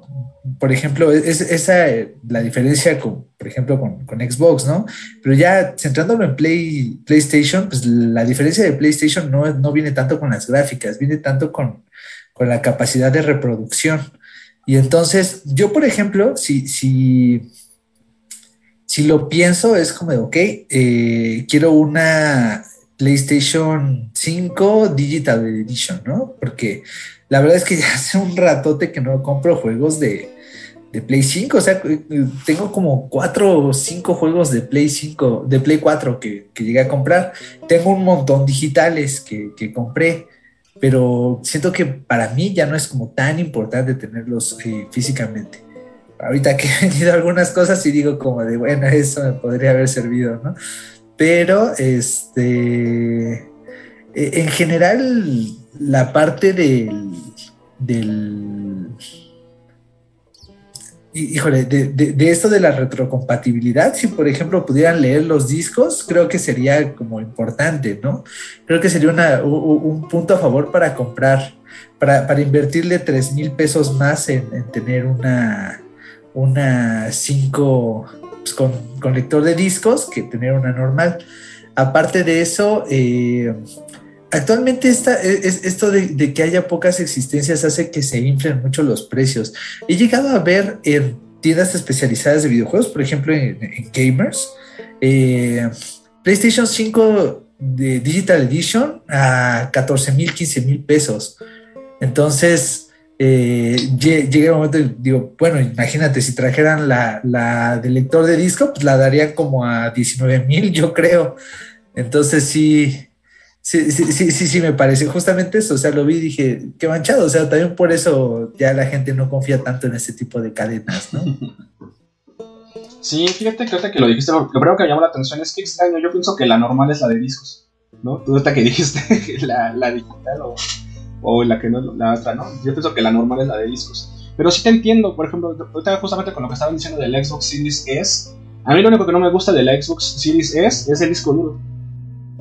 por ejemplo, es, esa la diferencia con, por ejemplo, con, Xbox, ¿no? Pero ya centrándolo en Play, PlayStation, pues la diferencia de PlayStation no, no viene tanto con las gráficas, viene tanto con, con la capacidad de reproducción. Y entonces, yo, por ejemplo, si, si, si lo pienso, es como de, ok, eh, quiero una PlayStation 5 Digital Edition, ¿no? Porque la verdad es que ya hace un ratote que no compro juegos de, Play 5. O sea, tengo como cuatro o cinco juegos de Play 5, de Play 4 que, llegué a comprar. Tengo un montón digitales que, compré, pero siento que para mí ya no es como tan importante tenerlos eh, físicamente. Ahorita que he vendido algunas cosas y digo como de, bueno, eso me podría haber servido, ¿no? Pero, este, e, en general, la parte del, del híjole, de, esto de la retrocompatibilidad, si por ejemplo pudieran leer los discos, creo que sería como importante, ¿no? Creo que sería un punto a favor para comprar, para, invertirle 3 mil pesos más en, tener una, una 5 pues, con, lector de discos que tener una normal. Aparte de eso, eh, Actualmente esta, e, es, esto de, que haya pocas existencias hace que se inflen mucho los precios. He llegado a ver en tiendas especializadas de videojuegos, por ejemplo en, Gamers, eh, PlayStation 5 de Digital Edition a 14 mil, 15 mil pesos. Entonces, eh, llega el momento digo, bueno, imagínate, si trajeran la, la del lector de disco, pues la darían como a 19 mil, yo creo. Entonces sí, Sí, sí, sí, sí, sí, me parece justamente eso. O sea, lo vi y dije, qué manchado. O sea, también por eso ya la gente no confía tanto en ese tipo de cadenas, ¿no? Sí, fíjate que ahorita que lo dijiste, lo primero que me llamó la atención es que extraño. Yo pienso que la normal es la de discos, ¿no? Tú ahorita que dijiste la, la digital o, la que no la otra, ¿no? Yo pienso que la normal es la de discos. Pero sí te entiendo, por ejemplo, ahorita justamente con lo que estaban diciendo del Xbox Series S. A mí lo único que no me gusta de la Xbox Series S es el disco duro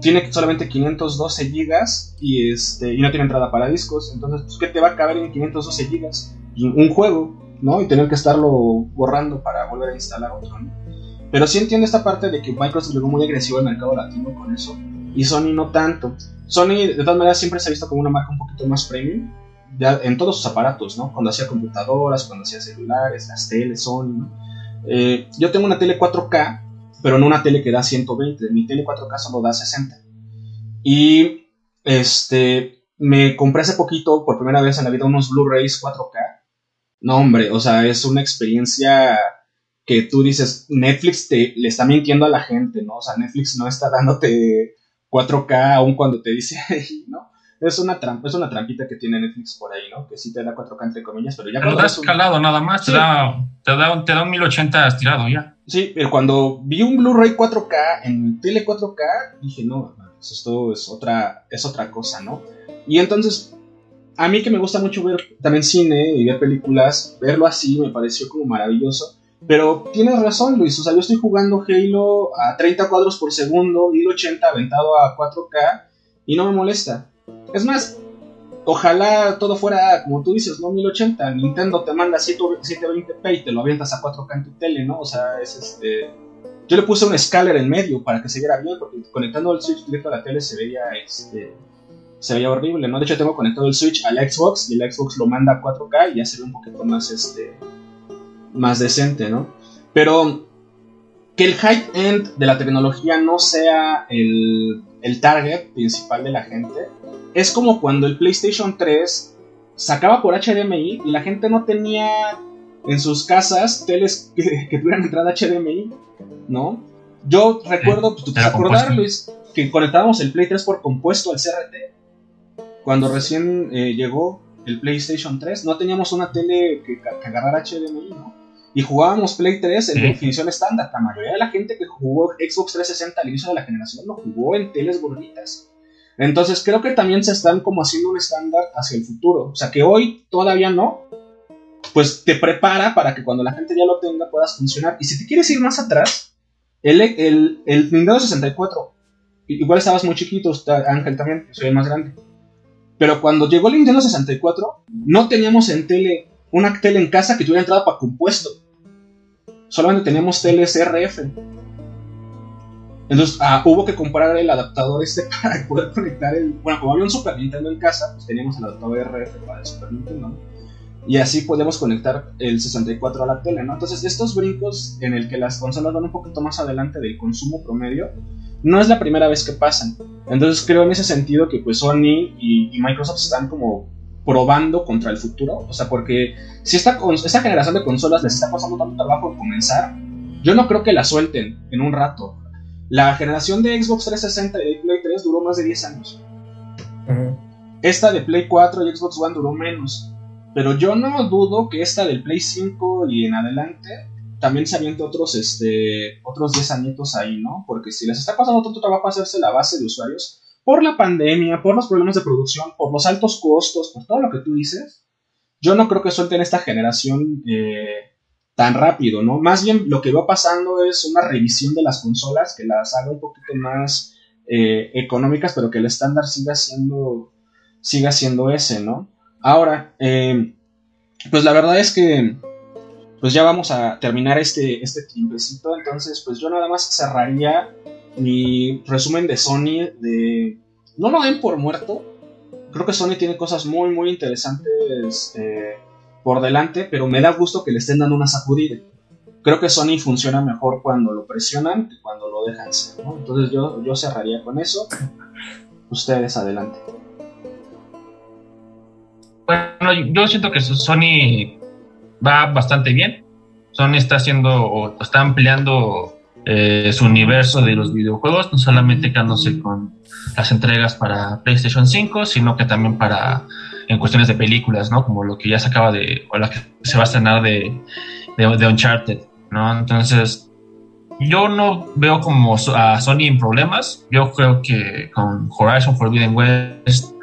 tiene solamente 512 gigas y, este, y no tiene entrada para discos. Entonces, pues, ¿qué te va a caber en 512 gigas? Un juego, ¿no? Y tener que estarlo borrando para volver a instalar otro, ¿no? Pero sí entiendo esta parte de que Microsoft luego muy agresivo el mercado latino con eso. Y Sony no tanto. Sony, de todas maneras, siempre se ha visto como una marca un poquito más premium. En todos sus aparatos, ¿no? Cuando hacía computadoras, cuando hacía celulares, las teles, Sony, ¿no? Eh, yo tengo una tele 4K pero no una tele que da 120. Mi tele 4K solo da 60. Y este, me compré hace poquito, por primera vez en la vida, unos Blu-rays 4K. No, hombre, o sea, es una experiencia que tú dices, Netflix te, le está mintiendo a la gente, ¿no? O sea, Netflix no está dándote 4K aún cuando te dice. Es una trampa, es una trampita que tiene Netflix por ahí, ¿no? Que sí te da 4K entre comillas, pero ya... Pero da escalado nada más, te, da, te, da, te da un 1080 estirado ya. Sí, pero cuando vi un Blu-ray 4K en tele 4K, dije, no, esto es otra, es otra cosa, ¿no? Y entonces, a mí que me gusta mucho ver también cine y ver películas, verlo así me pareció como maravilloso. Pero tienes razón, Luis. O sea, yo estoy jugando Halo a 30 cuadros por segundo, 1080 aventado a 4K y no me molesta. Es más, Ojalá todo fuera como tú dices, ¿no? 1080. Nintendo te manda 720p y te lo avientas a 4K en tu tele, ¿no? O sea, es este. Yo le puse un scaler en medio para que se viera bien, porque conectando el Switch directo a la tele se veía este. Se veía horrible, ¿no? De hecho, tengo conectado el Switch al Xbox y el Xbox lo manda a 4K y ya se ve un poquito más este. más decente, ¿no? Pero que el high end de la tecnología no sea el, el target principal de la gente es como cuando el PlayStation 3 sacaba por HDMI y la gente no tenía en sus casas teles que, tuvieran entrada HDMI, ¿no? Yo recuerdo, pues, ¿te acordar, Luis, que conectábamos el Play 3 por compuesto al CRT? Cuando recién eh, llegó el PlayStation 3, no teníamos una tele que, agarrara HDMI, ¿no? Y jugábamos Play 3 en definición estándar. La mayoría de la gente que jugó Xbox 360 al inicio de la generación lo jugó en teles gorditas. Entonces creo que también se están como haciendo un estándar hacia el futuro. O sea que hoy todavía no, pues te prepara para que cuando la gente ya lo tenga puedas funcionar. Y si te quieres ir más atrás, el, el, el Nintendo 64 igual estabas muy chiquito, Ángel también, soy el más grande. Pero cuando llegó el Nintendo 64, no teníamos en tele una tele en casa que tuviera entrada para compuesto. Solamente teníamos teles RF. Entonces ah, hubo que comprar el adaptador este para poder conectar el. Bueno, como había un Super Nintendo en casa, pues teníamos el adaptador RF para el Super Nintendo. Y así podemos conectar el 64 a la tele, ¿no? Entonces, estos brincos en el que las consolas van un poquito más adelante del consumo promedio, no es la primera vez que pasan. Entonces, creo en ese sentido que pues Sony y, Microsoft están como probando contra el futuro. O sea, porque si esta, esta generación de consolas les está pasando tanto trabajo comenzar, yo no creo que la suelten en un rato. La generación de Xbox 360 y de Play 3 duró más de 10 años. Esta de Play 4 y Xbox One duró menos. Pero yo no dudo que esta del Play 5 y en adelante también se aviente otros, este, otros 10 añitos ahí, ¿no? Porque si les está pasando tanto trabajo hacerse la base de usuarios, por la pandemia, por los problemas de producción, por los altos costos, por todo lo que tú dices, yo no creo que suelten esta generación eh, tan rápido, ¿no? Más bien lo que va pasando es una revisión de las consolas que las haga un poquito más eh, económicas, pero que el estándar siga siendo, siga siendo ese, ¿no? Ahora, eh, pues la verdad es que pues ya vamos a terminar este, este tiempecito, entonces pues yo nada más cerraría mi resumen de Sony de... No lo den por muerto, creo que Sony tiene cosas muy muy interesantes eh, por delante, pero me da gusto que le estén dando una sacudida. Creo que Sony funciona mejor cuando lo presionan que cuando lo dejan ser, Entonces yo, yo cerraría con eso. Ustedes adelante. Bueno, yo siento que Sony va bastante bien. Sony está haciendo o está ampliando eh, su universo de los videojuegos, no solamente quedándose con las entregas para PlayStation 5, sino que también para en cuestiones de películas, ¿no? Como lo que ya se acaba de, o la que se va a estrenar de, de, Uncharted, ¿no? Entonces, yo no veo como a Sony en problemas. Yo creo que con Horizon Forbidden West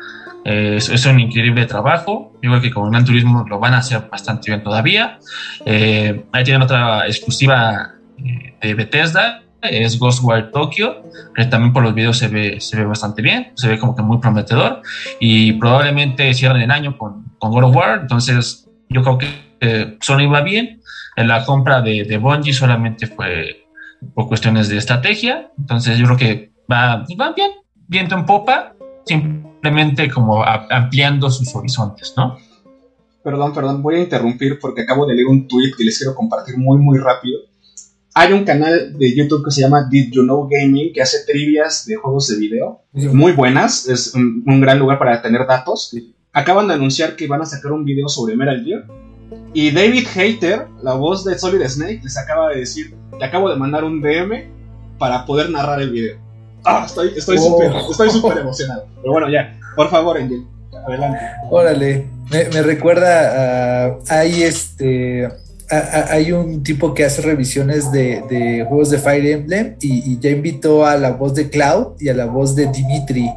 eh, es, un increíble trabajo. Yo creo que con Gran Turismo lo van a hacer bastante bien todavía. Eh, ahí tienen otra exclusiva de Bethesda, es Ghostwire Tokyo, que también por los videos se ve, se ve bastante bien, se ve como que muy prometedor. Y probablemente cierren el año con, con God of War. Entonces, yo creo que Sony va bien. En la compra de, de Bungie solamente fue por cuestiones de estrategia. Entonces, yo creo que va, va bien, viento en popa simplemente como ampliando sus horizontes, ¿no? Perdón, perdón, voy a interrumpir porque acabo de leer un tweet que les quiero compartir muy, muy rápido. Hay un canal de YouTube que se llama Did You Know Gaming que hace trivias de juegos de video muy buenas. Es un, gran lugar para tener datos. Acaban de anunciar que van a sacar un video sobre Metal Gear. Y David Hater, la voz de Solid Snake, les acaba de decir: Te acabo de mandar un DM para poder narrar el video. Ah, estoy estoy súper oh. súper emocionado. Pero bueno, ya, por favor, Angel, adelante. Órale, me, recuerda a, hay este hay un tipo que hace revisiones de, juegos de Fire Emblem y, ya invitó a la voz de Cloud y a la voz de Dimitri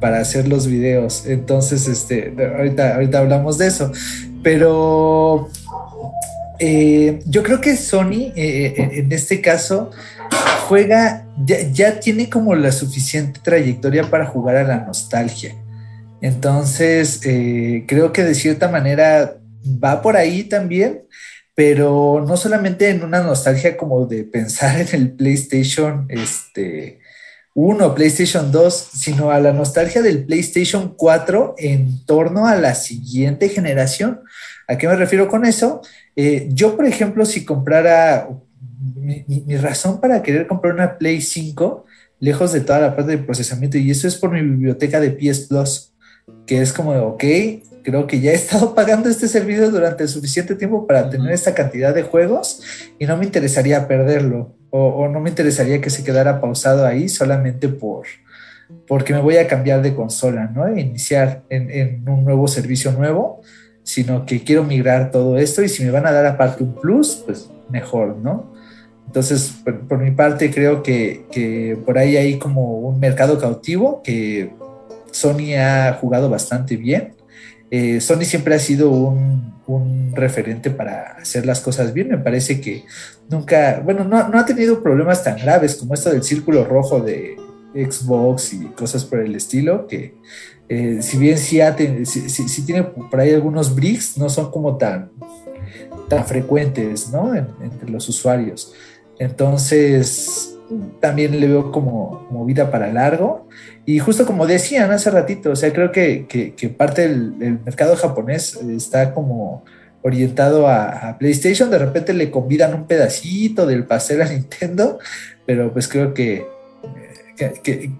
para hacer los videos. Entonces, este, ahorita, ahorita hablamos de eso. Pero eh, yo creo que Sony, eh, eh, en este caso, juega, ya, tiene como la suficiente trayectoria para jugar a la nostalgia. Entonces, creo que de cierta manera va por ahí también, pero no solamente en una nostalgia como de pensar en el PlayStation este, 1, PlayStation 2, sino a la nostalgia del PlayStation 4 en torno a la siguiente generación. ¿A qué me refiero con eso? Eh, yo, por ejemplo, si comprara mi, razón para querer comprar una Play 5, lejos de toda la parte de procesamiento, y eso es por mi biblioteca de PS Plus, que es como, ok, creo que ya he estado pagando este servicio durante suficiente tiempo para tener esta cantidad de juegos y no me interesaría perderlo, o, no me interesaría que se quedara pausado ahí solamente por porque me voy a cambiar de consola, ¿no? E iniciar en, en un nuevo servicio nuevo, sino que quiero migrar todo esto y si me van a dar aparte un plus, pues mejor, ¿no? Entonces, por, mi parte, creo que, por ahí hay como un mercado cautivo que Sony ha jugado bastante bien. Eh, Sony siempre ha sido un, referente para hacer las cosas bien. Me parece que nunca, bueno, no, ha tenido problemas tan graves como esto del círculo rojo de, Xbox y cosas por el estilo, que eh, si bien sí, tiene por ahí algunos bricks, no son como tan, tan frecuentes, ¿no? entre los usuarios. Entonces, también le veo como, como, vida para largo. Y justo como decían hace ratito, o sea, creo que, que, parte del, mercado japonés está como orientado a, PlayStation, de repente le convidan un pedacito del pastel a Nintendo, pero pues creo que, que,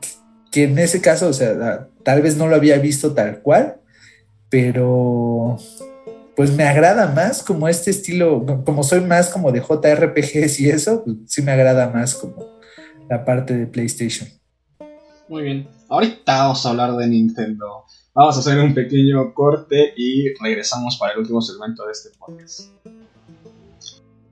que en ese caso, o sea, tal vez no lo había visto tal cual, pero pues me agrada más como este estilo, como soy más como de JRPGs y eso, pues sí me agrada más como la parte de PlayStation. Muy bien, ahorita vamos a hablar de Nintendo. Vamos a hacer un pequeño corte y regresamos para el último segmento de este podcast.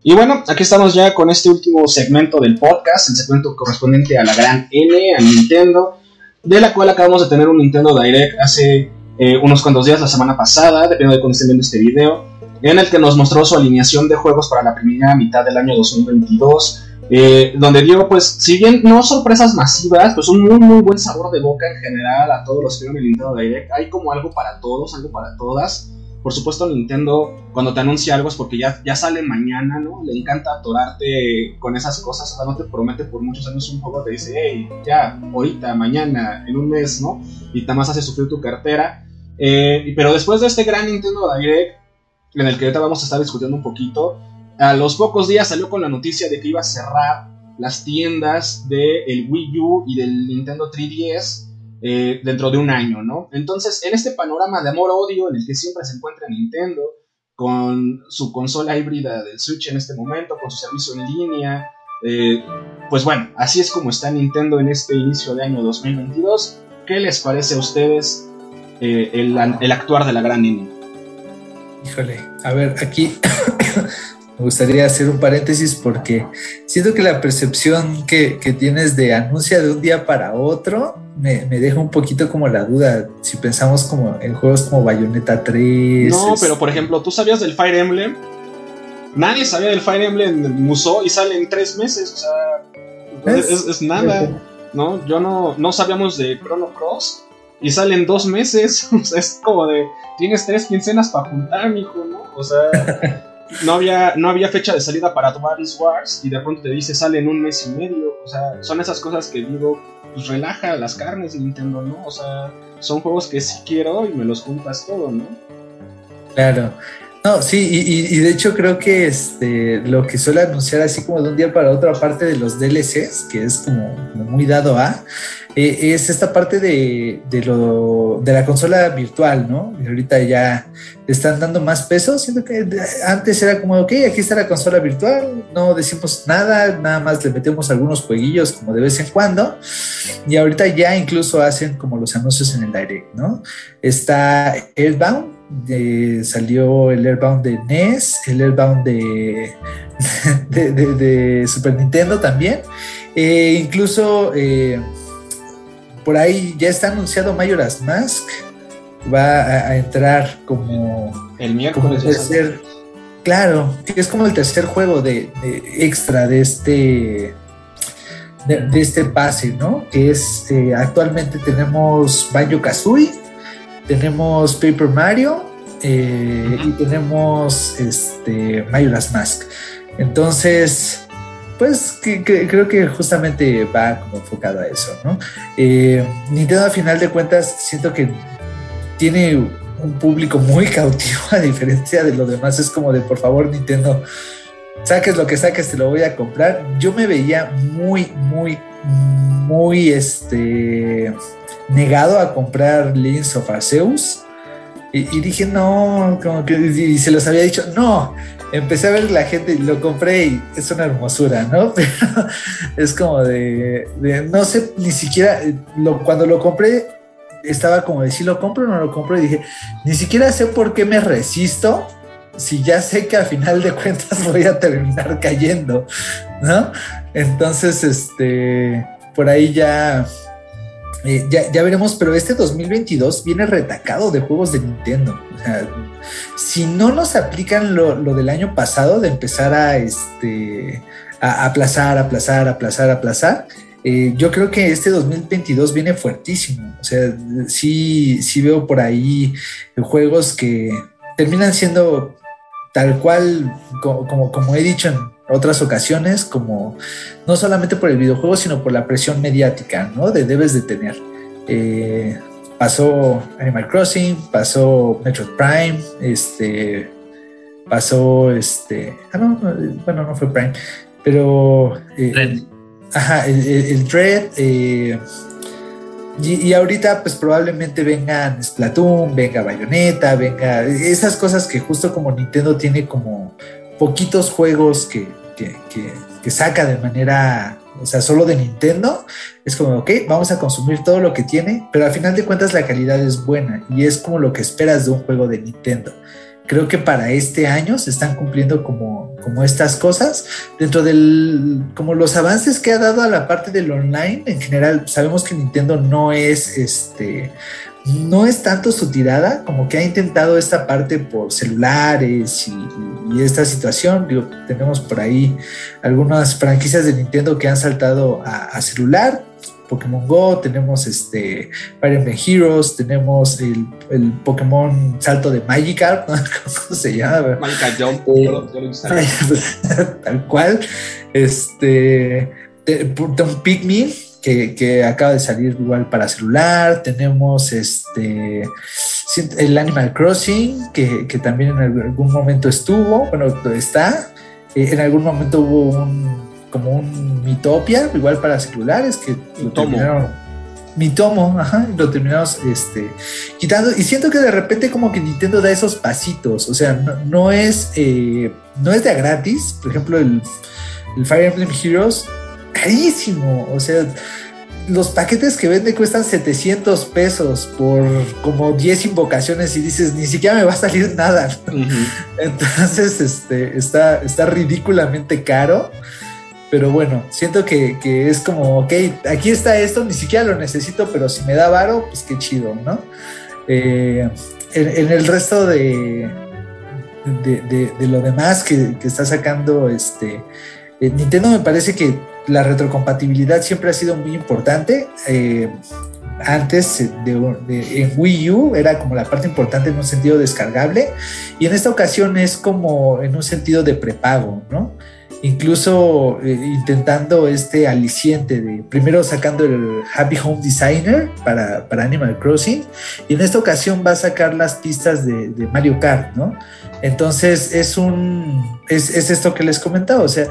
Y bueno, aquí estamos ya con este último segmento del podcast, el segmento correspondiente a la gran N, a Nintendo, de la cual acabamos de tener un Nintendo Direct hace eh, unos cuantos días, la semana pasada, dependiendo de cuándo estén viendo este video, en el que nos mostró su alineación de juegos para la primera mitad del año 2022. Eh, donde dio, pues, si bien no sorpresas masivas, pues un muy, muy buen sabor de boca en general a todos los que vieron el Nintendo Direct. Hay como algo para todos, algo para todas. Por supuesto, Nintendo, cuando te anuncia algo es porque ya, ya sale mañana, ¿no? Le encanta atorarte con esas cosas, o sea, no te promete por muchos años un juego, te dice, hey, ya, ahorita, mañana, en un mes, ¿no? Y nada más hace sufrir tu cartera. Eh, pero después de este gran Nintendo Direct, en el que ahorita vamos a estar discutiendo un poquito, a los pocos días salió con la noticia de que iba a cerrar las tiendas del Wii U y del Nintendo 3DS eh, dentro de un año, ¿no? Entonces, en este panorama de amor-odio en el que siempre se encuentra Nintendo, con su consola híbrida del Switch en este momento, con su servicio en línea, eh, pues bueno, así es como está Nintendo en este inicio de año 2022. ¿Qué les parece a ustedes eh, el, actuar de la gran Nini. Híjole, a ver, aquí me gustaría hacer un paréntesis porque siento que la percepción que, tienes de anuncia de un día para otro me, deja un poquito como la duda. Si pensamos como en juegos como Bayonetta 3. No, pero por ejemplo, ¿tú sabías del Fire Emblem? Nadie sabía del Fire Emblem Musou y sale en tres meses, o sea, es, nada, ¿no? Yo no, no sabíamos de Chrono Cross y salen dos meses. O sea, es como de, tienes tres quincenas para juntar, mijo, ¿no? O sea, no había, no había fecha de salida para Advance Wars y de pronto te dice sale en un mes y medio. O sea, son esas cosas que digo, pues relaja las carnes Nintendo, ¿no? O sea, son juegos que sí quiero y me los juntas todo, ¿no? Claro. No, sí, y, de hecho creo que este, lo que suele anunciar así como de un día para otro, aparte de los DLCs, que es como, muy dado a, eh, es esta parte de, lo, de la consola virtual, ¿no? Y ahorita ya están dando más peso, siento que antes era como, ok, aquí está la consola virtual, no decimos nada, nada más le metemos algunos jueguillos como de vez en cuando, y ahorita ya incluso hacen como los anuncios en el direct, ¿no? Está Airbound salió el Airbound de NES, el Airbound de, de, Super Nintendo también. Eh, incluso eh, por ahí ya está anunciado Majora's Mask. Va a, entrar como el miércoles. tercer, claro, es como el tercer juego de, extra de este de, este pase, ¿no? Que es eh, actualmente tenemos Banjo Kazooie tenemos Paper Mario eh, y tenemos este, Majora's Mask. Entonces, pues creo que justamente va como enfocado a eso, ¿no? Eh, Nintendo a final de cuentas siento que tiene un público muy cautivo a diferencia de los demás. Es como de, por favor, Nintendo, saques lo que saques, te lo voy a comprar. Yo me veía muy, muy, muy, este negado a comprar Lens of Arceus. Y, dije, no, como que y se los había dicho, no. Empecé a ver la gente y lo compré y es una hermosura, ¿no? Pero es como de, no sé, ni siquiera, lo, cuando lo compré, estaba como de si lo compro o no lo compro y dije, ni siquiera sé por qué me resisto si ya sé que al final de cuentas voy a terminar cayendo, ¿no? Entonces, este, por ahí ya eh, ya, veremos, pero este 2022 viene retacado de juegos de Nintendo. si no nos aplican lo, del año pasado de empezar a, este, a aplazar, aplazar, aplazar, aplazar, eh, yo creo que este 2022 viene fuertísimo. O sea, sí, sí veo por ahí juegos que terminan siendo tal cual, como, como, he dicho en otras ocasiones, como no solamente por el videojuego, sino por la presión mediática, ¿no? De debes de tener. Eh, pasó Animal Crossing, pasó Metroid Prime, este, pasó este, ah, no, bueno, no fue Prime, pero eh, Ajá, el, el, Dread. Eh, y, ahorita, pues probablemente vengan Splatoon, venga Bayonetta, venga. Esas cosas que justo como Nintendo tiene como poquitos juegos que, que, saca de manera. O sea, solo de Nintendo, es como, ok, vamos a consumir todo lo que tiene, pero al final de cuentas la calidad es buena y es como lo que esperas de un juego de Nintendo creo que para este año se están cumpliendo como, como estas cosas. Dentro del, como los avances que ha dado a la parte del online, en general, sabemos que Nintendo no es este, no es tanto su tirada, como que ha intentado esta parte por celulares y, esta situación. Digo, tenemos por ahí algunas franquicias de Nintendo que han saltado a, a celular, Pokémon Go, tenemos este Fire Emblem Heroes, tenemos el, el, Pokémon Salto de Magikarp, ¿no? ¿cómo se llama? Magikarp Jump, eh, tal cual. Este, un Pikmin que, que, acaba de salir igual para celular, tenemos este el Animal Crossing, que, que también en algún momento estuvo, bueno, está, eh, en algún momento hubo un como un Mitopia, igual para celulares, que lo terminaron. Mi tomo, ajá, lo terminamos este, quitando. Y siento que de repente, como que Nintendo da esos pasitos. O sea, no, es, eh, no es de gratis. Por ejemplo, el, el Fire Emblem Heroes, carísimo. O sea, los paquetes que vende cuestan 700 pesos por como 10 invocaciones y dices, ni siquiera me va a salir nada. Entonces, este, está, está ridículamente caro. Pero bueno, siento que, es como, ok, aquí está esto, ni siquiera lo necesito, pero si me da varo, pues qué chido, ¿no? Eh, en, el resto de, de, lo demás que, está sacando este eh, Nintendo me parece que la retrocompatibilidad siempre ha sido muy importante. Eh, antes en Wii U era como la parte importante en un sentido descargable y en esta ocasión es como en un sentido de prepago, ¿no? incluso eh, intentando este aliciente de primero sacando el Happy Home Designer para, Animal Crossing y en esta ocasión va a sacar las pistas de, Mario Kart, ¿no? Entonces es un es, esto que les comentaba, o sea,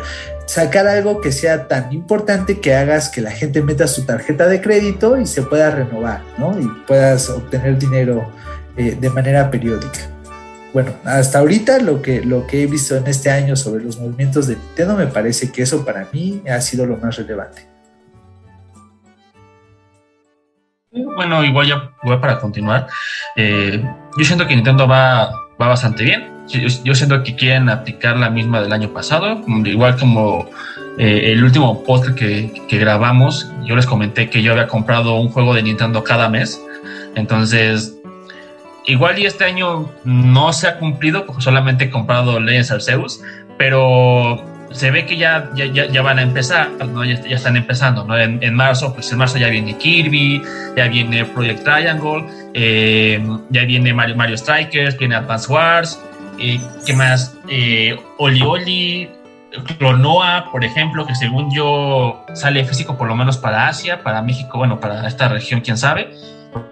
sacar algo que sea tan importante que hagas que la gente meta su tarjeta de crédito y se pueda renovar, ¿no? Y puedas obtener dinero eh, de manera periódica bueno, hasta ahorita lo que, lo que he visto en este año sobre los movimientos de Nintendo me parece que eso para mí ha sido lo más relevante. Bueno, igual ya voy para continuar. Eh, yo siento que Nintendo va, va bastante bien. Yo, siento que quieren aplicar la misma del año pasado, igual como eh, el último post que, que grabamos, yo les comenté que yo había comprado un juego de Nintendo cada mes. Entonces, igual y este año no se ha cumplido, porque solamente he comprado Legends Arceus, pero se ve que ya, ya, ya van a empezar, ¿no? ya, ya están empezando. ¿no? En, en, marzo, pues en marzo ya viene Kirby, ya viene Project Triangle, eh, ya viene Mario, Mario Strikers, viene Advance Wars, eh, ¿qué más? Eh, Oli Oli, Clonoa, por ejemplo, que según yo sale físico por lo menos para Asia, para México, bueno, para esta región, quién sabe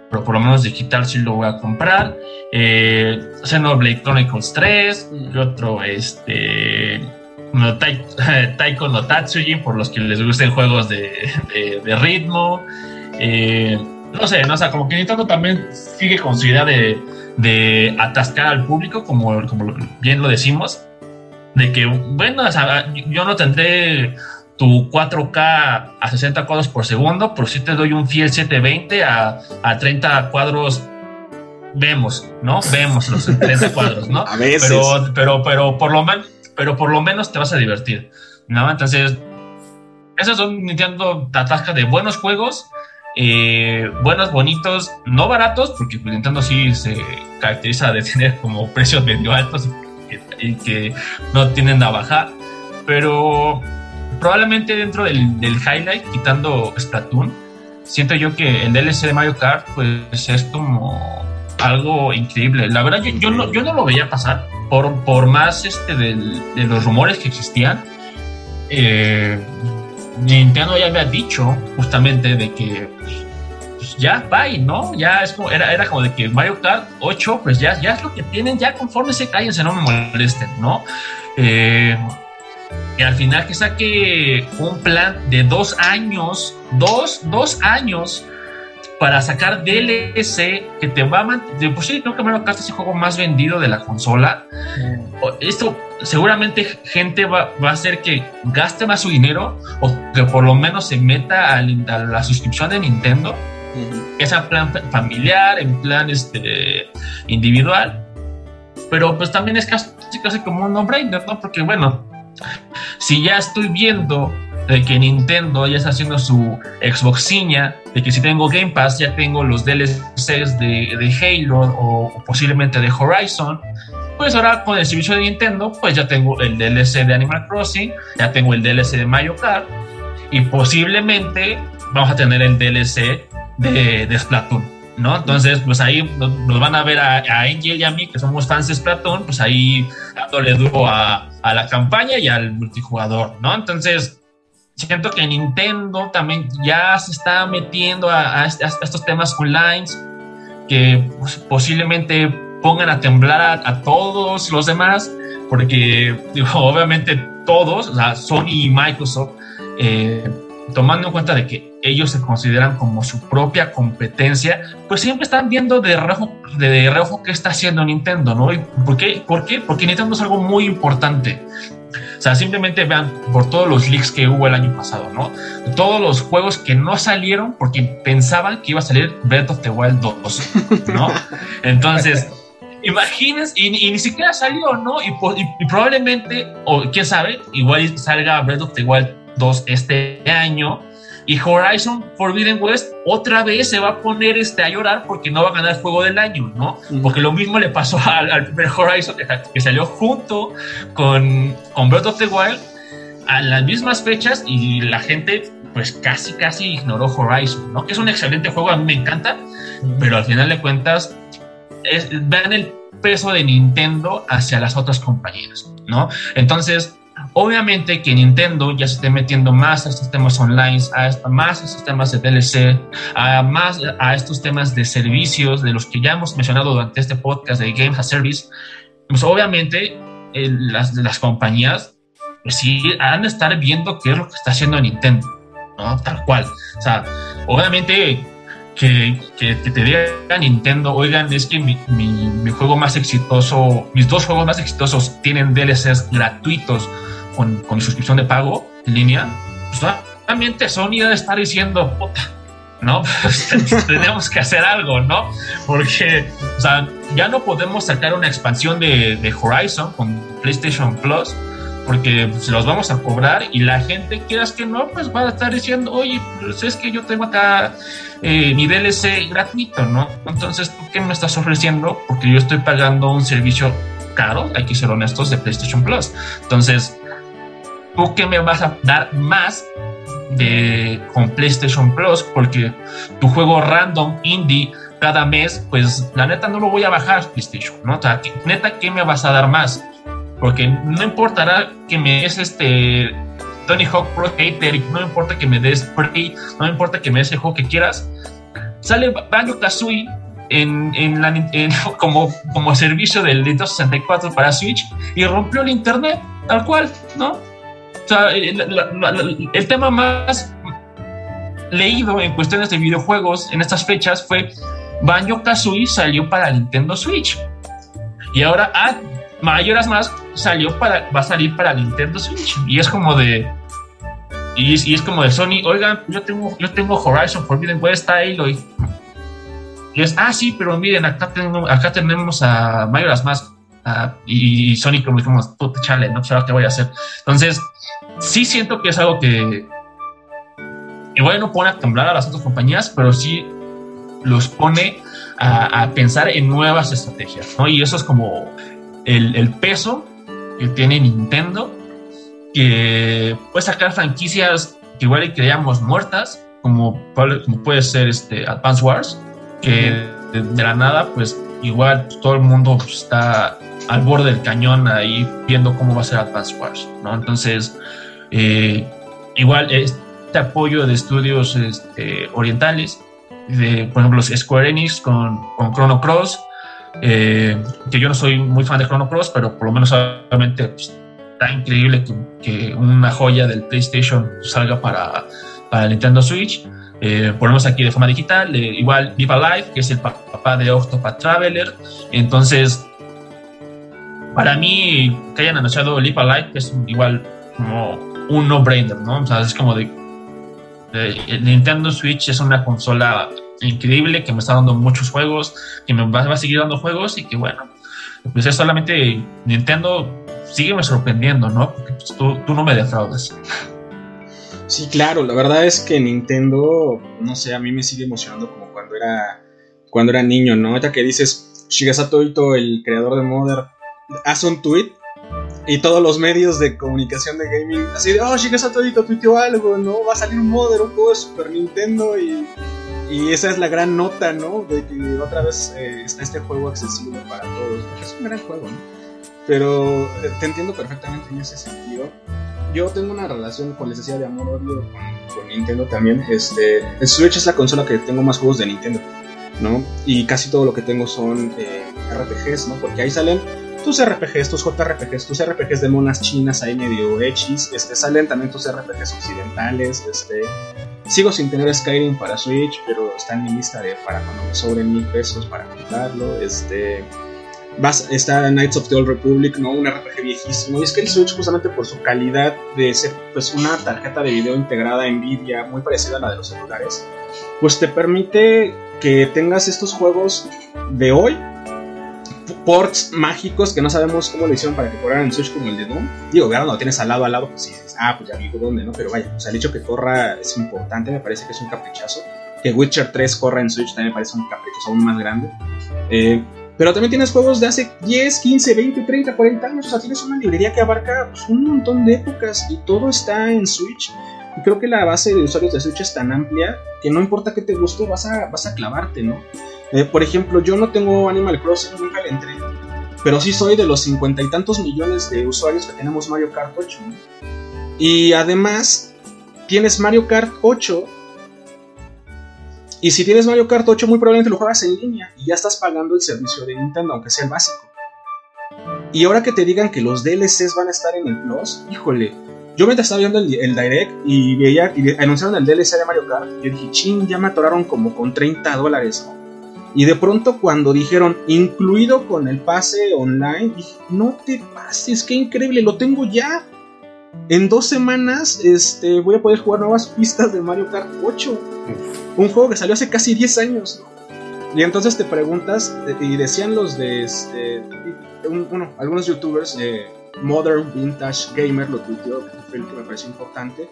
pero por lo menos digital sí lo voy a comprar. Eh, Xenoblade Chronicles 3, y otro, este, no, Taiko no Tatsujin, por los que les gusten juegos de, ritmo. Eh, no sé, no, o sea, como que Nintendo también sigue con su idea de, de atascar al público, como, como bien lo decimos, de que, bueno, o sea, yo no tendré tu 4K a 60 cuadros por segundo, pero si te doy un fiel 720 a, a 30 cuadros, vemos, ¿no? Vemos los 30 cuadros, ¿no? A veces. Pero, pero, pero, por lo menos, pero por lo menos te vas a divertir, ¿no? Entonces, esos son Nintendo atasca de buenos juegos, eh, buenos, bonitos, no baratos, porque pues, Nintendo sí se caracteriza de tener como precios medio altos y que, no tienden a bajar, pero probablemente dentro del, del highlight, quitando Splatoon, siento yo que el DLC de Mario Kart, pues es como algo increíble. La verdad, yo, yo, no, yo no lo veía pasar por, por más este de los rumores que existían. Eh, Nintendo ya había dicho justamente de que pues, ya, bye, ¿no? Ya es como, era, era como de que Mario Kart 8, pues ya, ya es lo que tienen, ya conforme se cállense, no me molesten, ¿no? Eh, y al final que saque un plan de dos años, dos, dos años para sacar DLC que te va a mantener. Pues sí, creo que Mario Kart es el juego más vendido de la consola. Esto seguramente gente va, va, a hacer que gaste más su dinero o que por lo menos se meta a, a la suscripción de Nintendo, que sea en plan familiar, en plan este, individual. Pero pues también es casi, casi como un no-brainer, ¿no? Porque bueno, si ya estoy viendo de que Nintendo ya está haciendo su Xboxiña, de que si tengo Game Pass ya tengo los DLCs de, de Halo o, posiblemente de Horizon, pues ahora con el servicio de Nintendo, pues ya tengo el DLC de Animal Crossing, ya tengo el DLC de Mario Kart y posiblemente vamos a tener el DLC de, de Splatoon. ¿no? Entonces, pues ahí nos van a ver a, a, Angel y a mí, que somos fans de Splatoon, pues ahí dándole duro a, a la campaña y al multijugador, ¿no? Entonces, siento que Nintendo también ya se está metiendo a, a, a estos temas online que pues, posiblemente pongan a temblar a, a, todos los demás, porque digo, obviamente todos, sea, Sony y Microsoft, eh, tomando en cuenta de que ellos se consideran como su propia competencia, pues siempre están viendo de reojo, de reojo qué está haciendo Nintendo, ¿no? ¿Y por, qué? ¿Por qué? Porque Nintendo es algo muy importante. O sea, simplemente vean por todos los leaks que hubo el año pasado, ¿no? Todos los juegos que no salieron porque pensaban que iba a salir Breath of the Wild 2, ¿no? Entonces, imagínense, y, y, ni siquiera salió, ¿no? Y, y, y, probablemente, o quién sabe, igual salga Breath of the Wild 2 este año. Y Horizon Forbidden West otra vez se va a poner este, a llorar porque no va a ganar el juego del año, ¿no? Porque lo mismo le pasó al, al primer Horizon que, que, salió junto con, con Breath of the Wild a las mismas fechas y la gente pues casi casi ignoró Horizon, ¿no? Que es un excelente juego, a mí me encanta, pero al final de cuentas es, vean el peso de Nintendo hacia las otras compañías, ¿no? Entonces, Obviamente que Nintendo ya se esté metiendo más a estos temas online, a, más a estos temas de DLC, a más a estos temas de servicios de los que ya hemos mencionado durante este podcast de Games as Service, pues obviamente eh, las, las compañías pues sí han de estar viendo qué es lo que está haciendo Nintendo, ¿no? Tal cual. O sea, obviamente que, que, que, te diga Nintendo, oigan, es que mi, mi, mi, juego más exitoso, mis dos juegos más exitosos tienen DLCs gratuitos con, con suscripción de pago en línea, pues obviamente Sony debe estar diciendo, puta, ¿no? Pues, tenemos que hacer algo, ¿no? Porque, o sea, ya no podemos sacar una expansión de, de Horizon con PlayStation Plus porque se los vamos a cobrar y la gente, quieras que no, pues va a estar diciendo, oye, pues es que yo tengo acá eh, mi DLC gratuito, ¿no? Entonces, ¿tú qué me estás ofreciendo? Porque yo estoy pagando un servicio caro, hay que ser honestos, de PlayStation Plus. Entonces, ¿tú qué me vas a dar más de, con PlayStation Plus? Porque tu juego random, indie, cada mes, pues la neta no lo voy a bajar PlayStation, ¿no? O sea, neta, ¿qué me vas a dar más? Porque no importará que me des este Tony Hawk Pro Hater, no importa que me des Prey, no importa que me des el juego que quieras. Sale Banjo Kazooie en, en la, en, como, como servicio del Nintendo 64 para Switch y rompió el internet, tal cual, ¿no? Sea, el, tema más leído en cuestiones de videojuegos en estas fechas fue Banjo Kazooie salió para Nintendo Switch. Y ahora, ah, mayoras más salió para, va a salir para Nintendo Switch. Y es como de. Y es, como de Sony, oigan, yo tengo, yo tengo Horizon Forbidden West Halo. Y, es, ah, sí, pero miren, acá tenemos, acá tenemos a mayoras más. Uh, y, y, Sony, como dijimos, puta chale, no sé qué voy a hacer. Entonces, sí siento que es algo que. Igual no pone a temblar a las otras compañías, pero sí los pone a, a pensar en nuevas estrategias, ¿no? Y eso es como el, el peso que tiene Nintendo que puede sacar franquicias que igual creíamos muertas, como, como puede ser este Advance Wars, que de, la nada, pues igual todo el mundo pues, está al borde del cañón ahí viendo cómo va a ser Advance Wars, ¿no? Entonces, eh, igual este apoyo de estudios este, orientales, de, por ejemplo, Square Enix con, con Chrono Cross, eh, que yo no soy muy fan de Chrono Cross, pero por lo menos obviamente pues, está increíble que, una joya del PlayStation salga para, para Nintendo Switch. Eh, ponemos aquí de forma digital, igual Viva Life, que es el papá de Octopath Traveler. Entonces, para mí, que hayan anunciado Life, que es igual como un no-brainer, ¿no? O sea, es como de, Nintendo Switch es una consola increíble que me está dando muchos juegos, que me va, a seguir dando juegos y que bueno, pues es solamente Nintendo sigue sorprendiendo, ¿no? Porque pues, tú, tú no me defraudas. Sí, claro, la verdad es que Nintendo, no sé, a mí me sigue emocionando como cuando era cuando era niño, ¿no? Ahorita que dices Shigesato Ito, el creador de Modern, hace un tweet y todos los medios de comunicación de gaming así de, oh, Shigesato Ito tuiteó algo, ¿no? Va a salir un Modern, un juego de Super Nintendo y, y esa es la gran nota, ¿no? De que otra vez eh, está este juego accesible para todos. Es un gran juego, ¿no? Pero eh, te entiendo perfectamente en ese sentido yo tengo una relación, con les decía, de amor-odio con, Nintendo también. Este, el Switch es la consola que tengo más juegos de Nintendo, ¿no? Y casi todo lo que tengo son eh, RPGs, ¿no? Porque ahí salen tus RPGs, tus JRPGs, tus RPGs de monas chinas ahí medio hechis, este, salen también tus RPGs occidentales, este... Sigo sin tener Skyrim para Switch, pero está en mi lista de para cuando me sobren mil pesos para comprarlo, este está Knights of the Old Republic, ¿no? Un RPG viejísimo. Y es que el Switch, justamente por su calidad de ser pues, una tarjeta de video integrada Nvidia, muy parecida a la de los celulares, pues te permite que tengas estos juegos de hoy, ports mágicos que no sabemos cómo lo hicieron para que corran en Switch como el de Doom. Digo, claro, no tienes al lado al lado, pues dices, ah, pues ya digo dónde, ¿no? Pero vaya, o sea, el hecho que corra es importante, me parece que es un caprichazo. Que Witcher 3 corra en Switch también me parece un caprichazo aún más grande. Eh, pero también tienes juegos de hace 10, 15, 20, 30, 40 años. O sea, tienes una librería que abarca pues, un montón de épocas y todo está en Switch. Y creo que la base de usuarios de Switch es tan amplia que no importa que te guste, vas a, vas a clavarte, ¿no? Eh, por ejemplo, yo no tengo Animal Crossing, nunca le entré. Pero sí soy de los cincuenta y tantos millones de usuarios que tenemos Mario Kart 8. Y además, tienes Mario Kart 8 y si tienes Mario Kart 8, muy probablemente lo juegas en línea y ya estás pagando el servicio de Nintendo, aunque sea el básico. Y ahora que te digan que los DLCs van a estar en el Plus, híjole, yo mientras estaba viendo el, Direct y veía y anunciaron el DLC de Mario Kart, yo dije, ching, ya me atoraron como con 30 dólares. Y de pronto cuando dijeron, incluido con el pase online, dije, no te pases, qué increíble, lo tengo ya. En dos semanas este, voy a poder jugar nuevas pistas de Mario Kart 8. Un juego que salió hace casi 10 años. Y entonces te preguntas, y decían los de, este, bueno, algunos youtubers, eh, Modern Vintage Gamer lo tuiteó, que fue el que me pareció importante,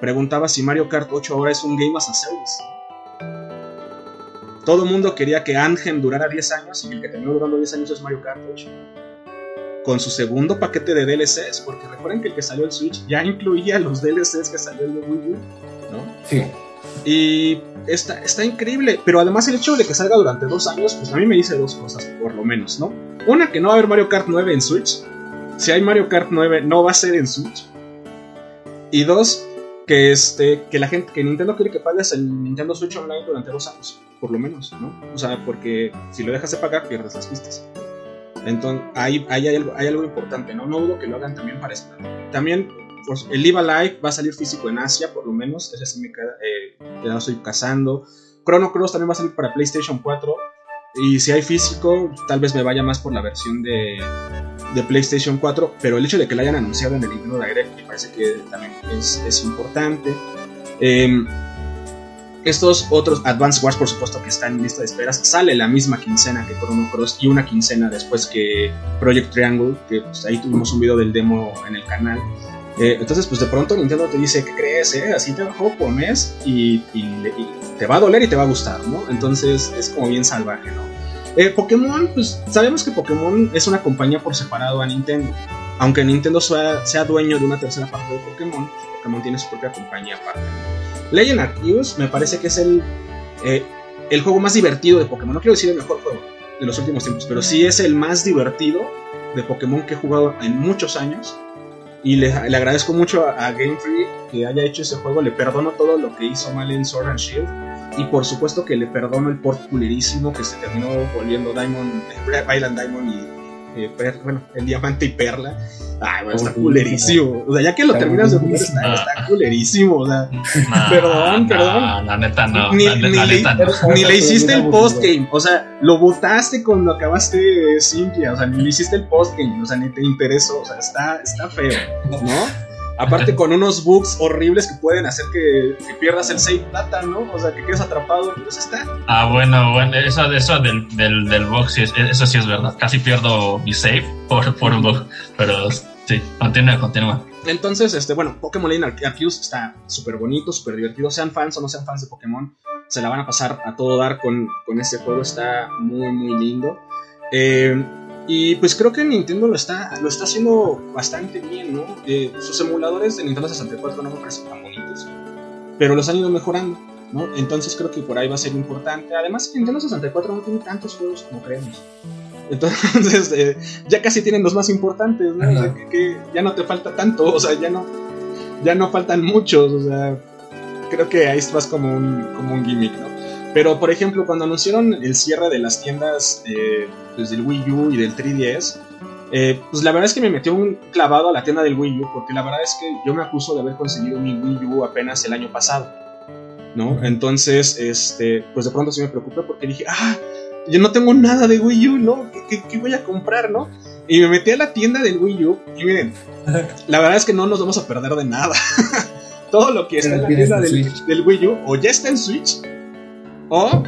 preguntaba si Mario Kart 8 ahora es un Game as a Service. Todo el mundo quería que Anthem durara 10 años y el que terminó durando 10 años es Mario Kart 8 con su segundo paquete de DLCs, porque recuerden que el que salió el Switch ya incluía los DLCs que salió el Wii U, ¿no? Sí. Y está, está increíble, pero además el hecho de que salga durante dos años, pues a mí me dice dos cosas, por lo menos, ¿no? Una, que no va a haber Mario Kart 9 en Switch. Si hay Mario Kart 9, no va a ser en Switch. Y dos, que, este, que la gente, que Nintendo quiere que pagues el Nintendo Switch Online durante dos años, por lo menos, ¿no? O sea, porque si lo dejas de pagar, pierdes las pistas. Entonces, ahí, hay, algo, importante, ¿no? No dudo que lo hagan también para esto. También, pues, el Live va a salir físico en Asia, por lo menos. Ese sí me queda, eh, ya estoy cazando. Chrono Cross también va a salir para PlayStation 4. Y si hay físico, tal vez me vaya más por la versión de, de PlayStation 4. Pero el hecho de que la hayan anunciado en el Nintendo Direct me parece que también es, es importante. Eh, estos otros Advance Wars, por supuesto, que están en lista de esperas, sale la misma quincena que Chrono Cross y una quincena después que Project Triangle, que pues, ahí tuvimos un video del demo en el canal. Eh, entonces, pues de pronto Nintendo te dice, ¿qué crees? Eh? Así te bajó por mes y, te va a doler y te va a gustar, ¿no? Entonces es como bien salvaje, ¿no? Eh, Pokémon, pues sabemos que Pokémon es una compañía por separado a Nintendo. aunque Nintendo sea, sea, dueño de una tercera parte de Pokémon, Pokémon tiene su propia compañía aparte. Legend Arceus me parece que es el, eh, el juego más divertido de Pokémon. No quiero decir el mejor juego de los últimos tiempos, pero sí es el más divertido de Pokémon que he jugado en muchos años. Y le, agradezco mucho a, Game Freak que haya hecho ese juego. Le perdono todo lo que hizo mal en Sword and Shield. Y por supuesto que le perdono el port culerísimo que se terminó volviendo Diamond, Island Diamond y eh, bueno, el diamante y perla. Ay, bueno, está culerísimo. O sea, ya que lo terminas de jugar, está, está, culerísimo. O sea, perdón, perdón. La neta no. Ni, le, hiciste el postgame. O sea, lo votaste cuando acabaste Cynthia. O sea, ni le hiciste el postgame. O sea, ni te interesó. O sea, está, está feo, ¿no? Aparte con unos bugs horribles que pueden hacer que, pierdas el save data, ¿no? O sea, que quedes atrapado, pues está. Ah, bueno, bueno, eso, eso del, del, del bug, sí eso sí es verdad. Casi pierdo mi save por, por un bug, pero sí, continúa, continúa. Entonces, este, bueno, Pokémon Legend Arceus está súper bonito, súper divertido. Sean fans o no sean fans de Pokémon, se la van a pasar a todo dar con, con este juego. Está muy, muy lindo. Eh, y pues creo que Nintendo lo está, lo está haciendo bastante bien, ¿no? Eh, sus emuladores de Nintendo 64 no me parecen tan bonitos, pero los han ido mejorando, ¿no? Entonces creo que por ahí va a ser importante. Además, Nintendo 64 no tiene tantos juegos como creemos. Entonces, eh, ya casi tienen los más importantes, ¿no? que, ya no te falta tanto, o sea, ya no, ya no faltan muchos, o sea, creo que ahí vas como un, como un gimmick, ¿no? Pero, por ejemplo, cuando anunciaron el cierre de las tiendas eh, pues, del Wii U y del 3DS, eh, pues la verdad es que me metió un clavado a la tienda del Wii U, porque la verdad es que yo me acuso de haber conseguido mi Wii U apenas el año pasado, ¿no? Entonces, este, pues de pronto sí me preocupé porque dije, ah, yo no tengo nada de Wii U, ¿no? ¿Qué, qué voy a comprar, no? Y me metí a la tienda del Wii U y miren, la verdad es que no nos vamos a perder de nada. Todo lo que está en la tienda del, del Wii U o ya está en Switch o,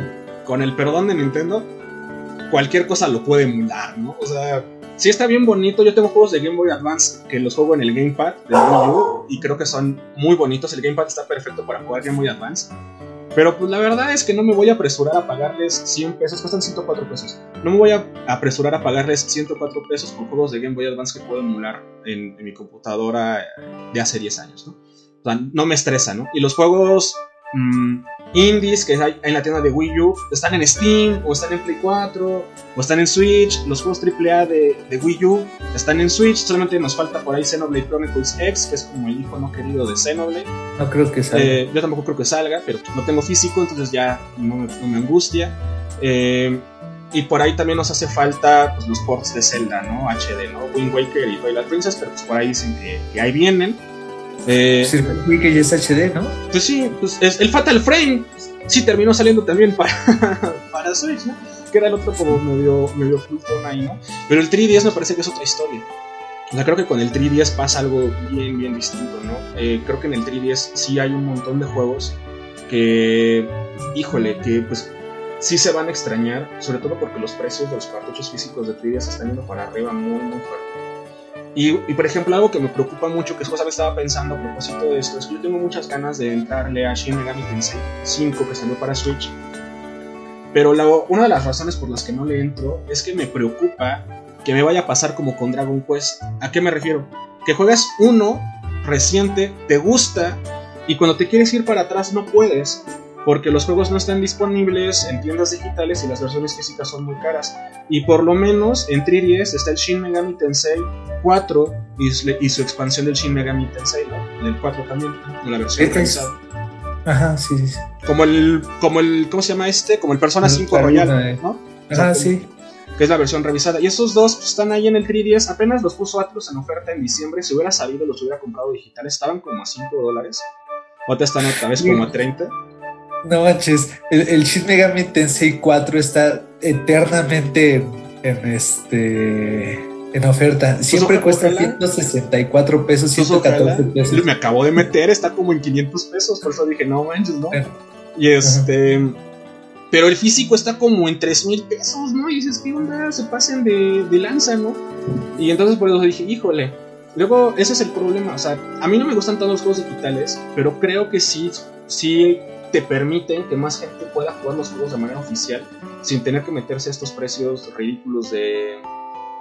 con el perdón de Nintendo, cualquier cosa lo puede emular, ¿no? O sea, sí está bien bonito. Yo tengo juegos de Game Boy Advance que los juego en el Gamepad de Wii U y creo que son muy bonitos. El Gamepad está perfecto para jugar Game Boy Advance. Pero pues la verdad es que no me voy a apresurar a pagarles 100 pesos, cuestan 104 pesos. No me voy a apresurar a pagarles 104 pesos por juegos de Game Boy Advance que puedo emular en, mi computadora de hace 10 años, ¿no? O sea, no me estresa, ¿no? Y los juegos mm, indies que hay en la tienda de Wii U están en Steam, o están en Play 4, o están en Switch. Los juegos AAA de, de Wii U están en Switch. Solamente nos falta por ahí Xenoblade Chronicles X, que es como el hijo no querido de Xenoblade. No creo que salga. Eh, yo tampoco creo que salga, pero no tengo físico, entonces ya no me, angustia. Eh, y por ahí también nos hace falta pues, los ports de Zelda, ¿no? HD, ¿no? Wind Waker y Twilight Princess, pero pues por ahí dicen que, que ahí vienen. Eh, ya es HD, ¿no? Pues sí, pues es, el Fatal Frame sí terminó saliendo también para, para Switch, ¿no? Que era el otro como medio, medio ahí, ¿no? Pero el 3DS me parece que es otra historia. O sea, creo que con el 3DS pasa algo bien, bien distinto, ¿no? Eh, creo que en el 3DS sí hay un montón de juegos que, híjole, que pues sí se van a extrañar, sobre todo porque los precios de los cartuchos físicos de 3DS están yendo para arriba muy, muy fuerte. Y, por ejemplo, algo que me preocupa mucho, que es cosa que estaba pensando a propósito de esto, es que yo tengo muchas ganas de entrarle a Shin Megami Tensei 5 que salió para Switch. Pero una de las razones por las que no le entro es que me preocupa que me vaya a pasar como con Dragon Quest. ¿A qué me refiero? Que juegas uno reciente, te gusta, y cuando te quieres ir para atrás no puedes porque los juegos no están disponibles en tiendas digitales y las versiones físicas son muy caras. Y por lo menos en 3DS está el Shin Megami Tensei 4 y, su expansión del Shin Megami Tensei, ¿no? Del 4 también, en la versión revisada. Ajá, sí, sí. Como el, como el, ¿cómo se llama este? Como el Persona 5 Royal, ¿no? Ajá, sí. Que es la versión revisada. Y esos dos pues, están ahí en el 3DS. Apenas los puso Atlus en oferta en diciembre. Si hubiera salido, los hubiera comprado digitales. Estaban como a 5 dólares. Ahora están otra vez como a 30. No manches, el, el Shin Megami Tensei 4 está eternamente en este en oferta. Pues Siempre cuesta 164 pesos, 114 pues pesos. Me acabo de meter, está como en 500 pesos, por eso dije, no manches, ¿no? Y este. Pero el físico está como en 3 mil pesos, ¿no? Y dices, ¿qué onda? Se pasen de, de lanza, ¿no? Y entonces por eso dije, híjole. Luego, ese es el problema. O sea, a mí no me gustan todos los juegos digitales, pero creo que sí, sí te permiten que más gente pueda jugar los juegos de manera oficial sin tener que meterse a estos precios ridículos de,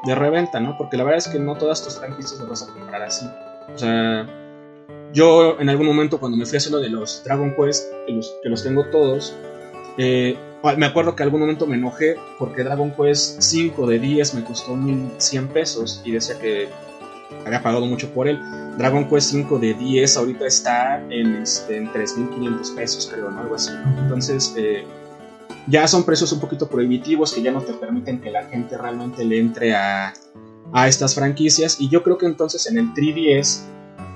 de reventa, ¿no? Porque la verdad es que no todas tus franquicias las vas a comprar así. O sea, yo en algún momento cuando me fui a hacer lo de los Dragon Quest, que los, tengo todos, eh, me acuerdo que algún momento me enojé porque Dragon Quest 5 de 10 me costó 1100 pesos y decía que había pagado mucho por él. Dragon Quest 5 de 10 ahorita está en, este, en 3500 pesos, creo, ¿no? Algo así. Entonces, eh, ya son precios un poquito prohibitivos que ya no te permiten que la gente realmente le entre a, a estas franquicias. Y yo creo que entonces en el 3DS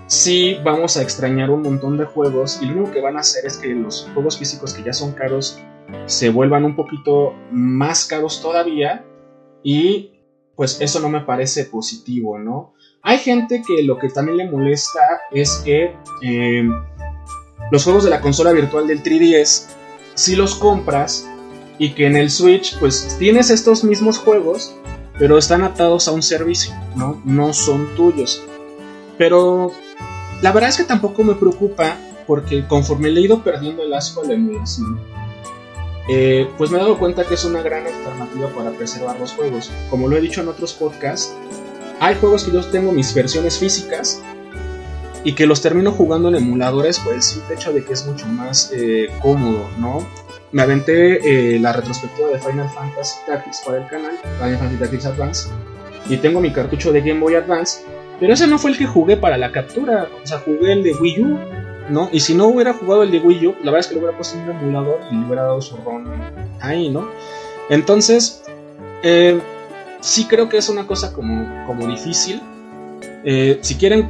sí vamos a extrañar un montón de juegos y lo único que van a hacer es que los juegos físicos que ya son caros se vuelvan un poquito más caros todavía y pues eso no me parece positivo, ¿no? Hay gente que lo que también le molesta es que eh, los juegos de la consola virtual del 3DS, si los compras y que en el Switch pues tienes estos mismos juegos, pero están atados a un servicio, ¿no? No son tuyos. Pero la verdad es que tampoco me preocupa porque conforme le he ido perdiendo el asco a la eh, pues me he dado cuenta que es una gran alternativa para preservar los juegos. Como lo he dicho en otros podcasts, hay juegos que yo tengo mis versiones físicas y que los termino jugando en emuladores por el simple hecho de que es mucho más eh, cómodo, ¿no? Me aventé eh, la retrospectiva de Final Fantasy Tactics para el canal, Final Fantasy Tactics Advance, y tengo mi cartucho de Game Boy Advance, pero ese no fue el que jugué para la captura, o sea, jugué el de Wii U, ¿no? Y si no hubiera jugado el de Wii U, la verdad es que lo hubiera puesto en un emulador y le hubiera dado su ROM ahí, ¿no? Entonces, eh, sí creo que es una cosa como, como difícil. Eh, si quieren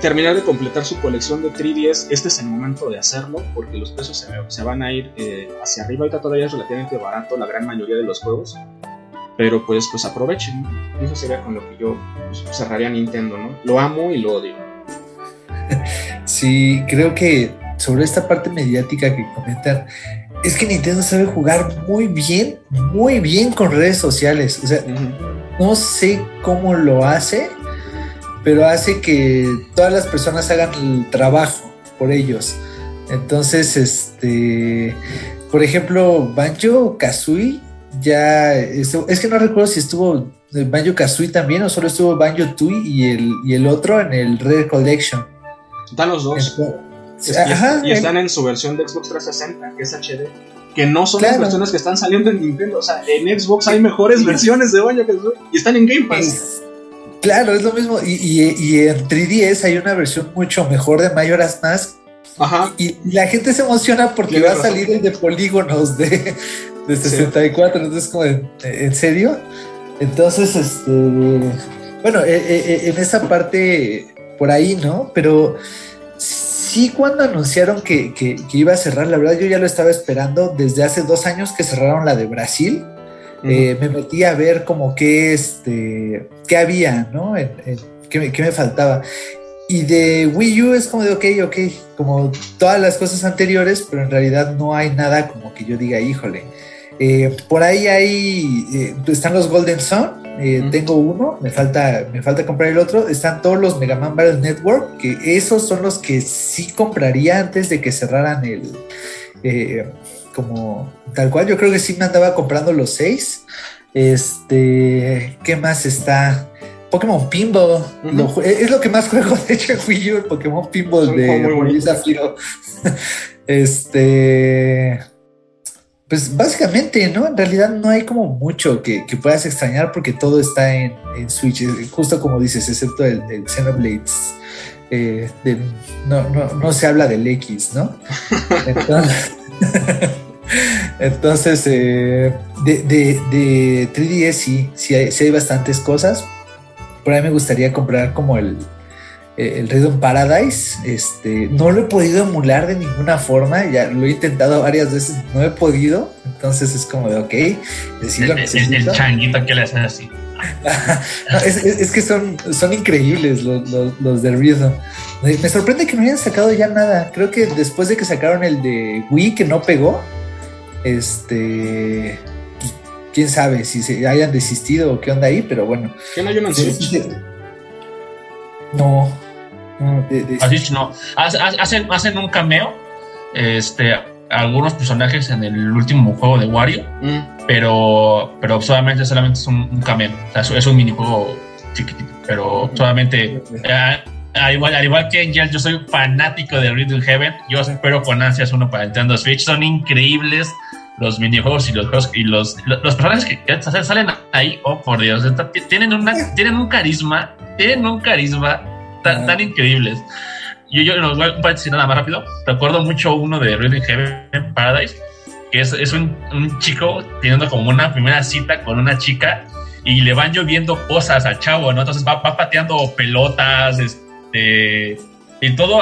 terminar de completar su colección de 3DS, este es el momento de hacerlo, porque los precios se, van a ir eh, hacia arriba. Ahorita todavía es relativamente barato la gran mayoría de los juegos. Pero pues, pues aprovechen. Eso sería con lo que yo pues, cerraría Nintendo, ¿no? Lo amo y lo odio. Sí, creo que sobre esta parte mediática que comentan, es que Nintendo sabe jugar muy bien, muy bien con redes sociales. O sea, no sé cómo lo hace, pero hace que todas las personas hagan el trabajo por ellos. Entonces, este, por ejemplo, Banjo Kazooie ya es que no recuerdo si estuvo Banjo Kazooie también o solo estuvo Banjo Tui y el, y el otro en el Red Collection. Están los dos y, están en su versión de Xbox 360, que es HD. Que no son las versiones que están saliendo en Nintendo. O sea, en Xbox hay mejores versiones de Banjo y están en Game Pass. claro, es lo mismo. Y, en 3DS hay una versión mucho mejor de Majora's Mask. Ajá. Y, la gente se emociona porque va a salir el de polígonos de, de 64. Entonces, como, ¿en, serio? Entonces, este. Bueno, eh, eh, eh, en esa parte, por ahí, ¿no? Pero sí cuando anunciaron que, iba a cerrar, la verdad yo ya lo estaba esperando desde hace dos años que cerraron la de Brasil. Eh, me metí a ver como qué, este, qué había, ¿no? qué, me faltaba. Y de Wii U es como de, ok, ok, como todas las cosas anteriores, pero en realidad no hay nada como que yo diga, híjole. Eh, por ahí hay, eh, están los Golden Sun, eh, tengo uno, me falta, me falta comprar el otro. Están todos los Mega Man Battle Network, que esos son los que sí compraría antes de que cerraran el. Eh, como tal cual, yo creo que sí me andaba comprando los seis. Este, ¿qué más está? Pokémon Pinball. es lo que más juego, de hecho, fui yo, el Pokémon Pinball de Zafiro. este pues básicamente, ¿no? En realidad no hay como mucho que, puedas extrañar porque todo está en, Switch, justo como dices, excepto el, Xenoblades. Eh, no, se habla del X, ¿no? Entonces, eh, de, de, 3DS sí, sí hay, sí hay bastantes cosas. Por ahí me gustaría comprar como el, el Rhythm Paradise. Este, no lo he podido emular de ninguna forma, ya lo he intentado varias veces, no he podido, entonces es como de, ok, decirlo el, changuito que le hacen así. es, que son, son increíbles los, los, de Rhythm. Me sorprende que no hayan sacado ya nada. Creo que después de que sacaron el de Wii que no pegó, este pues, quién sabe si se hayan desistido o qué onda ahí, pero bueno. ¿Qué no hay una No, no. Hacen, hacen un cameo. Este, algunos personajes en el último juego de Wario. Mm. pero, pero solamente, solamente es un, cameo, es un minijuego chiquitito, pero solamente... Eh, al igual, al igual que Angel, yo soy fanático de Riddle Heaven. Yo espero con ansias uno para Nintendo Switch. Son increíbles los minijuegos y los juegos y los, los, personajes que salen ahí. Oh, por Dios, tienen, una, tienen un carisma, tienen un carisma tan, tan increíbles. Yo, yo los voy a decir nada más rápido. Recuerdo mucho uno de Riddle Heaven Paradise, que es, es un, un chico teniendo como una primera cita con una chica y le van lloviendo cosas al chavo, ¿no? Entonces va, va pateando pelotas, este, y todo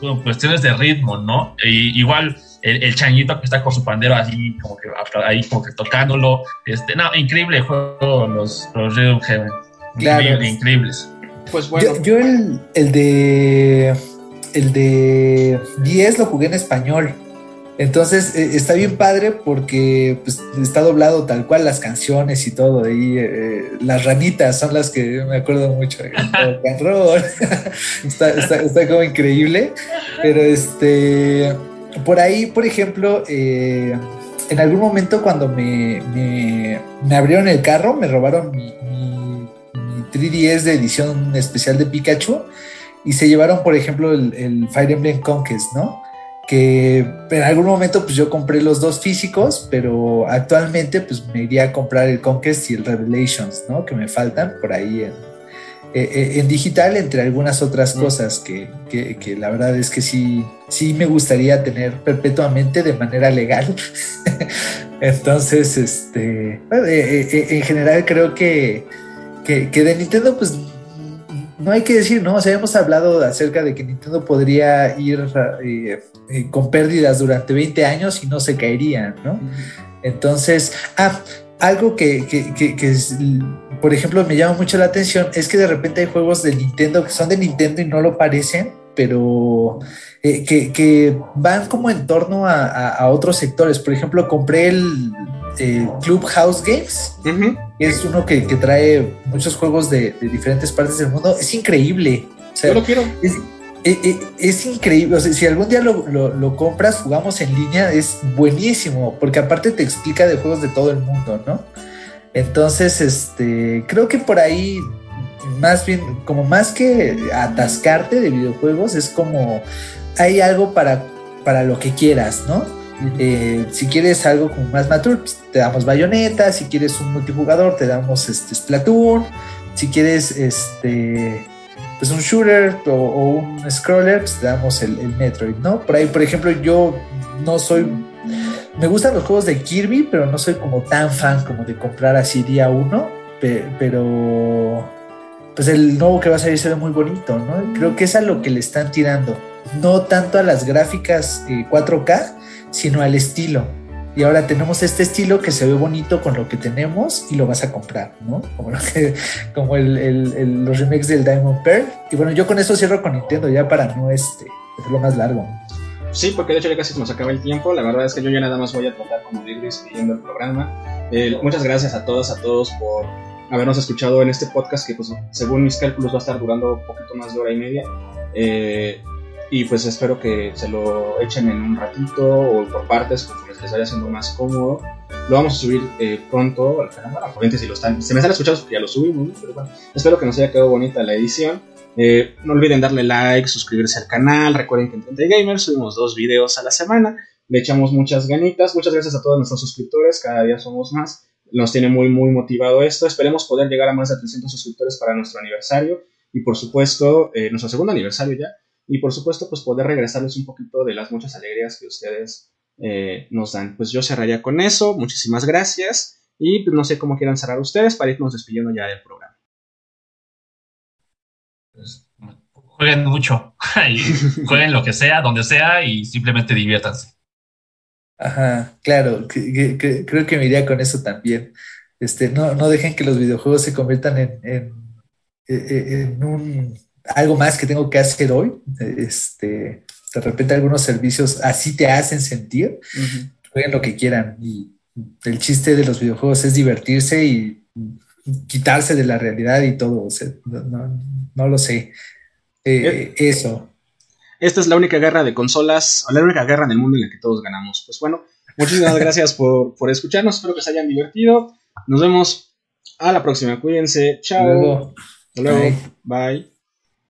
con cuestiones de ritmo, ¿no? igual el, el, changuito que está con su pandero así, como que ahí como que tocándolo. Este, no, increíble juego los, los Rhythm Heaven. Claro. increíbles. Pues bueno. Yo, el, el de el de 10 lo jugué en español. Entonces eh, está bien padre porque pues, está doblado tal cual las canciones y todo. Y eh, las ranitas son las que me acuerdo mucho. está, está, está, como increíble. Pero este, por ahí, por ejemplo, eh, en algún momento cuando me, me, abrieron el carro, me robaron mi, 3DS de edición especial de Pikachu y se llevaron, por ejemplo, el, el Fire Emblem Conquest, ¿no? que en algún momento pues yo compré los dos físicos, pero actualmente pues me iría a comprar el Conquest y el Revelations, ¿no? Que me faltan por ahí en, eh, eh, en digital, entre algunas otras cosas que, que, la verdad es que sí, sí me gustaría tener perpetuamente de manera legal. Entonces, este, eh, en general creo que, que, que de Nintendo pues no hay que decir, ¿no? O sea, hemos hablado acerca de que Nintendo podría ir eh, eh, con pérdidas durante 20 años y no se caerían, ¿no? Entonces, ah, algo que, por ejemplo, me llama mucho la atención es que de repente hay juegos de Nintendo que son de Nintendo y no lo parecen, pero eh, que, van como en torno a, otros sectores. Por ejemplo, compré el Club House Games, es uno que, trae muchos juegos de, diferentes partes del mundo. Es increíble. Yo lo quiero. Es, increíble. O sea, si algún día lo, compras, jugamos en línea, es buenísimo, porque aparte te explica de juegos de todo el mundo, ¿no? Entonces, este, creo que por ahí, más bien, como más que atascarte de videojuegos, es como hay algo para, para lo que quieras, ¿no? Eh, si quieres algo como más mature, pues, te damos bayoneta. Si quieres un multijugador, te damos este Splatoon. Si quieres este pues un shooter o, un scroller, pues te damos el, Metroid, ¿no? Por ahí, por ejemplo, yo no soy. Me gustan los juegos de Kirby, pero no soy como tan fan como de comprar así día uno. Pero pues el nuevo que va a salir se ve muy bonito, ¿no? Creo que es a lo que le están tirando. No tanto a las gráficas 4K, eh, sino al estilo. Y ahora tenemos este estilo que se ve bonito con lo que tenemos y lo vas a comprar, ¿no? Como, como el, los remakes del Diamond Pearl. Y bueno, yo con eso cierro con Nintendo ya para no este, hacerlo más largo. Sí, porque de hecho ya casi se nos acaba el tiempo. La verdad es que yo ya nada más voy a tratar como de ir despidiendo el programa. Eh, muchas gracias a todos, a todos por habernos escuchado en este podcast que pues según mis cálculos va a estar durando un poquito más de hora y media. Eh, y pues espero que se lo echen en un ratito o por partes conforme les vaya siendo más cómodo. Lo vamos a subir eh, pronto al canal. Bueno, si lo están, se me están escuchando porque ya lo subimos, pero bueno, espero que nos haya quedado bonita la edición. Eh, no olviden darle like, suscribirse al canal. Recuerden que en 30 Gamers subimos dos videos a la semana. Le echamos muchas ganitas. Muchas gracias a todos nuestros suscriptores. Cada día somos más. Nos tiene muy, muy motivado esto. Esperemos poder llegar a más de 300 suscriptores para nuestro aniversario. Y por supuesto, eh, nuestro segundo aniversario ya y por supuesto pues poder regresarles un poquito de las muchas alegrías que ustedes eh, nos dan. Pues yo cerraría con eso, muchísimas gracias y pues, no sé cómo quieran cerrar ustedes para irnos despidiendo ya del programa. Pues, jueguen mucho, jueguen lo que sea, donde sea y simplemente diviértanse. Ajá, claro, creo que me iría con eso también. Este, no, no dejen que los videojuegos se conviertan en, en, en un algo más que tengo que hacer hoy. Este, de repente algunos servicios así te hacen sentir, jueguen lo que quieran. Y el chiste de los videojuegos es divertirse y quitarse de la realidad y todo. no, lo sé. Eh, eso. Esta es la única guerra de consolas, o la única guerra en el mundo en la que todos ganamos. Pues bueno, Muchísimas gracias por, por escucharnos. Espero que se hayan divertido. Nos vemos a la próxima. Cuídense. Chao. Luego. Hasta luego. Bye.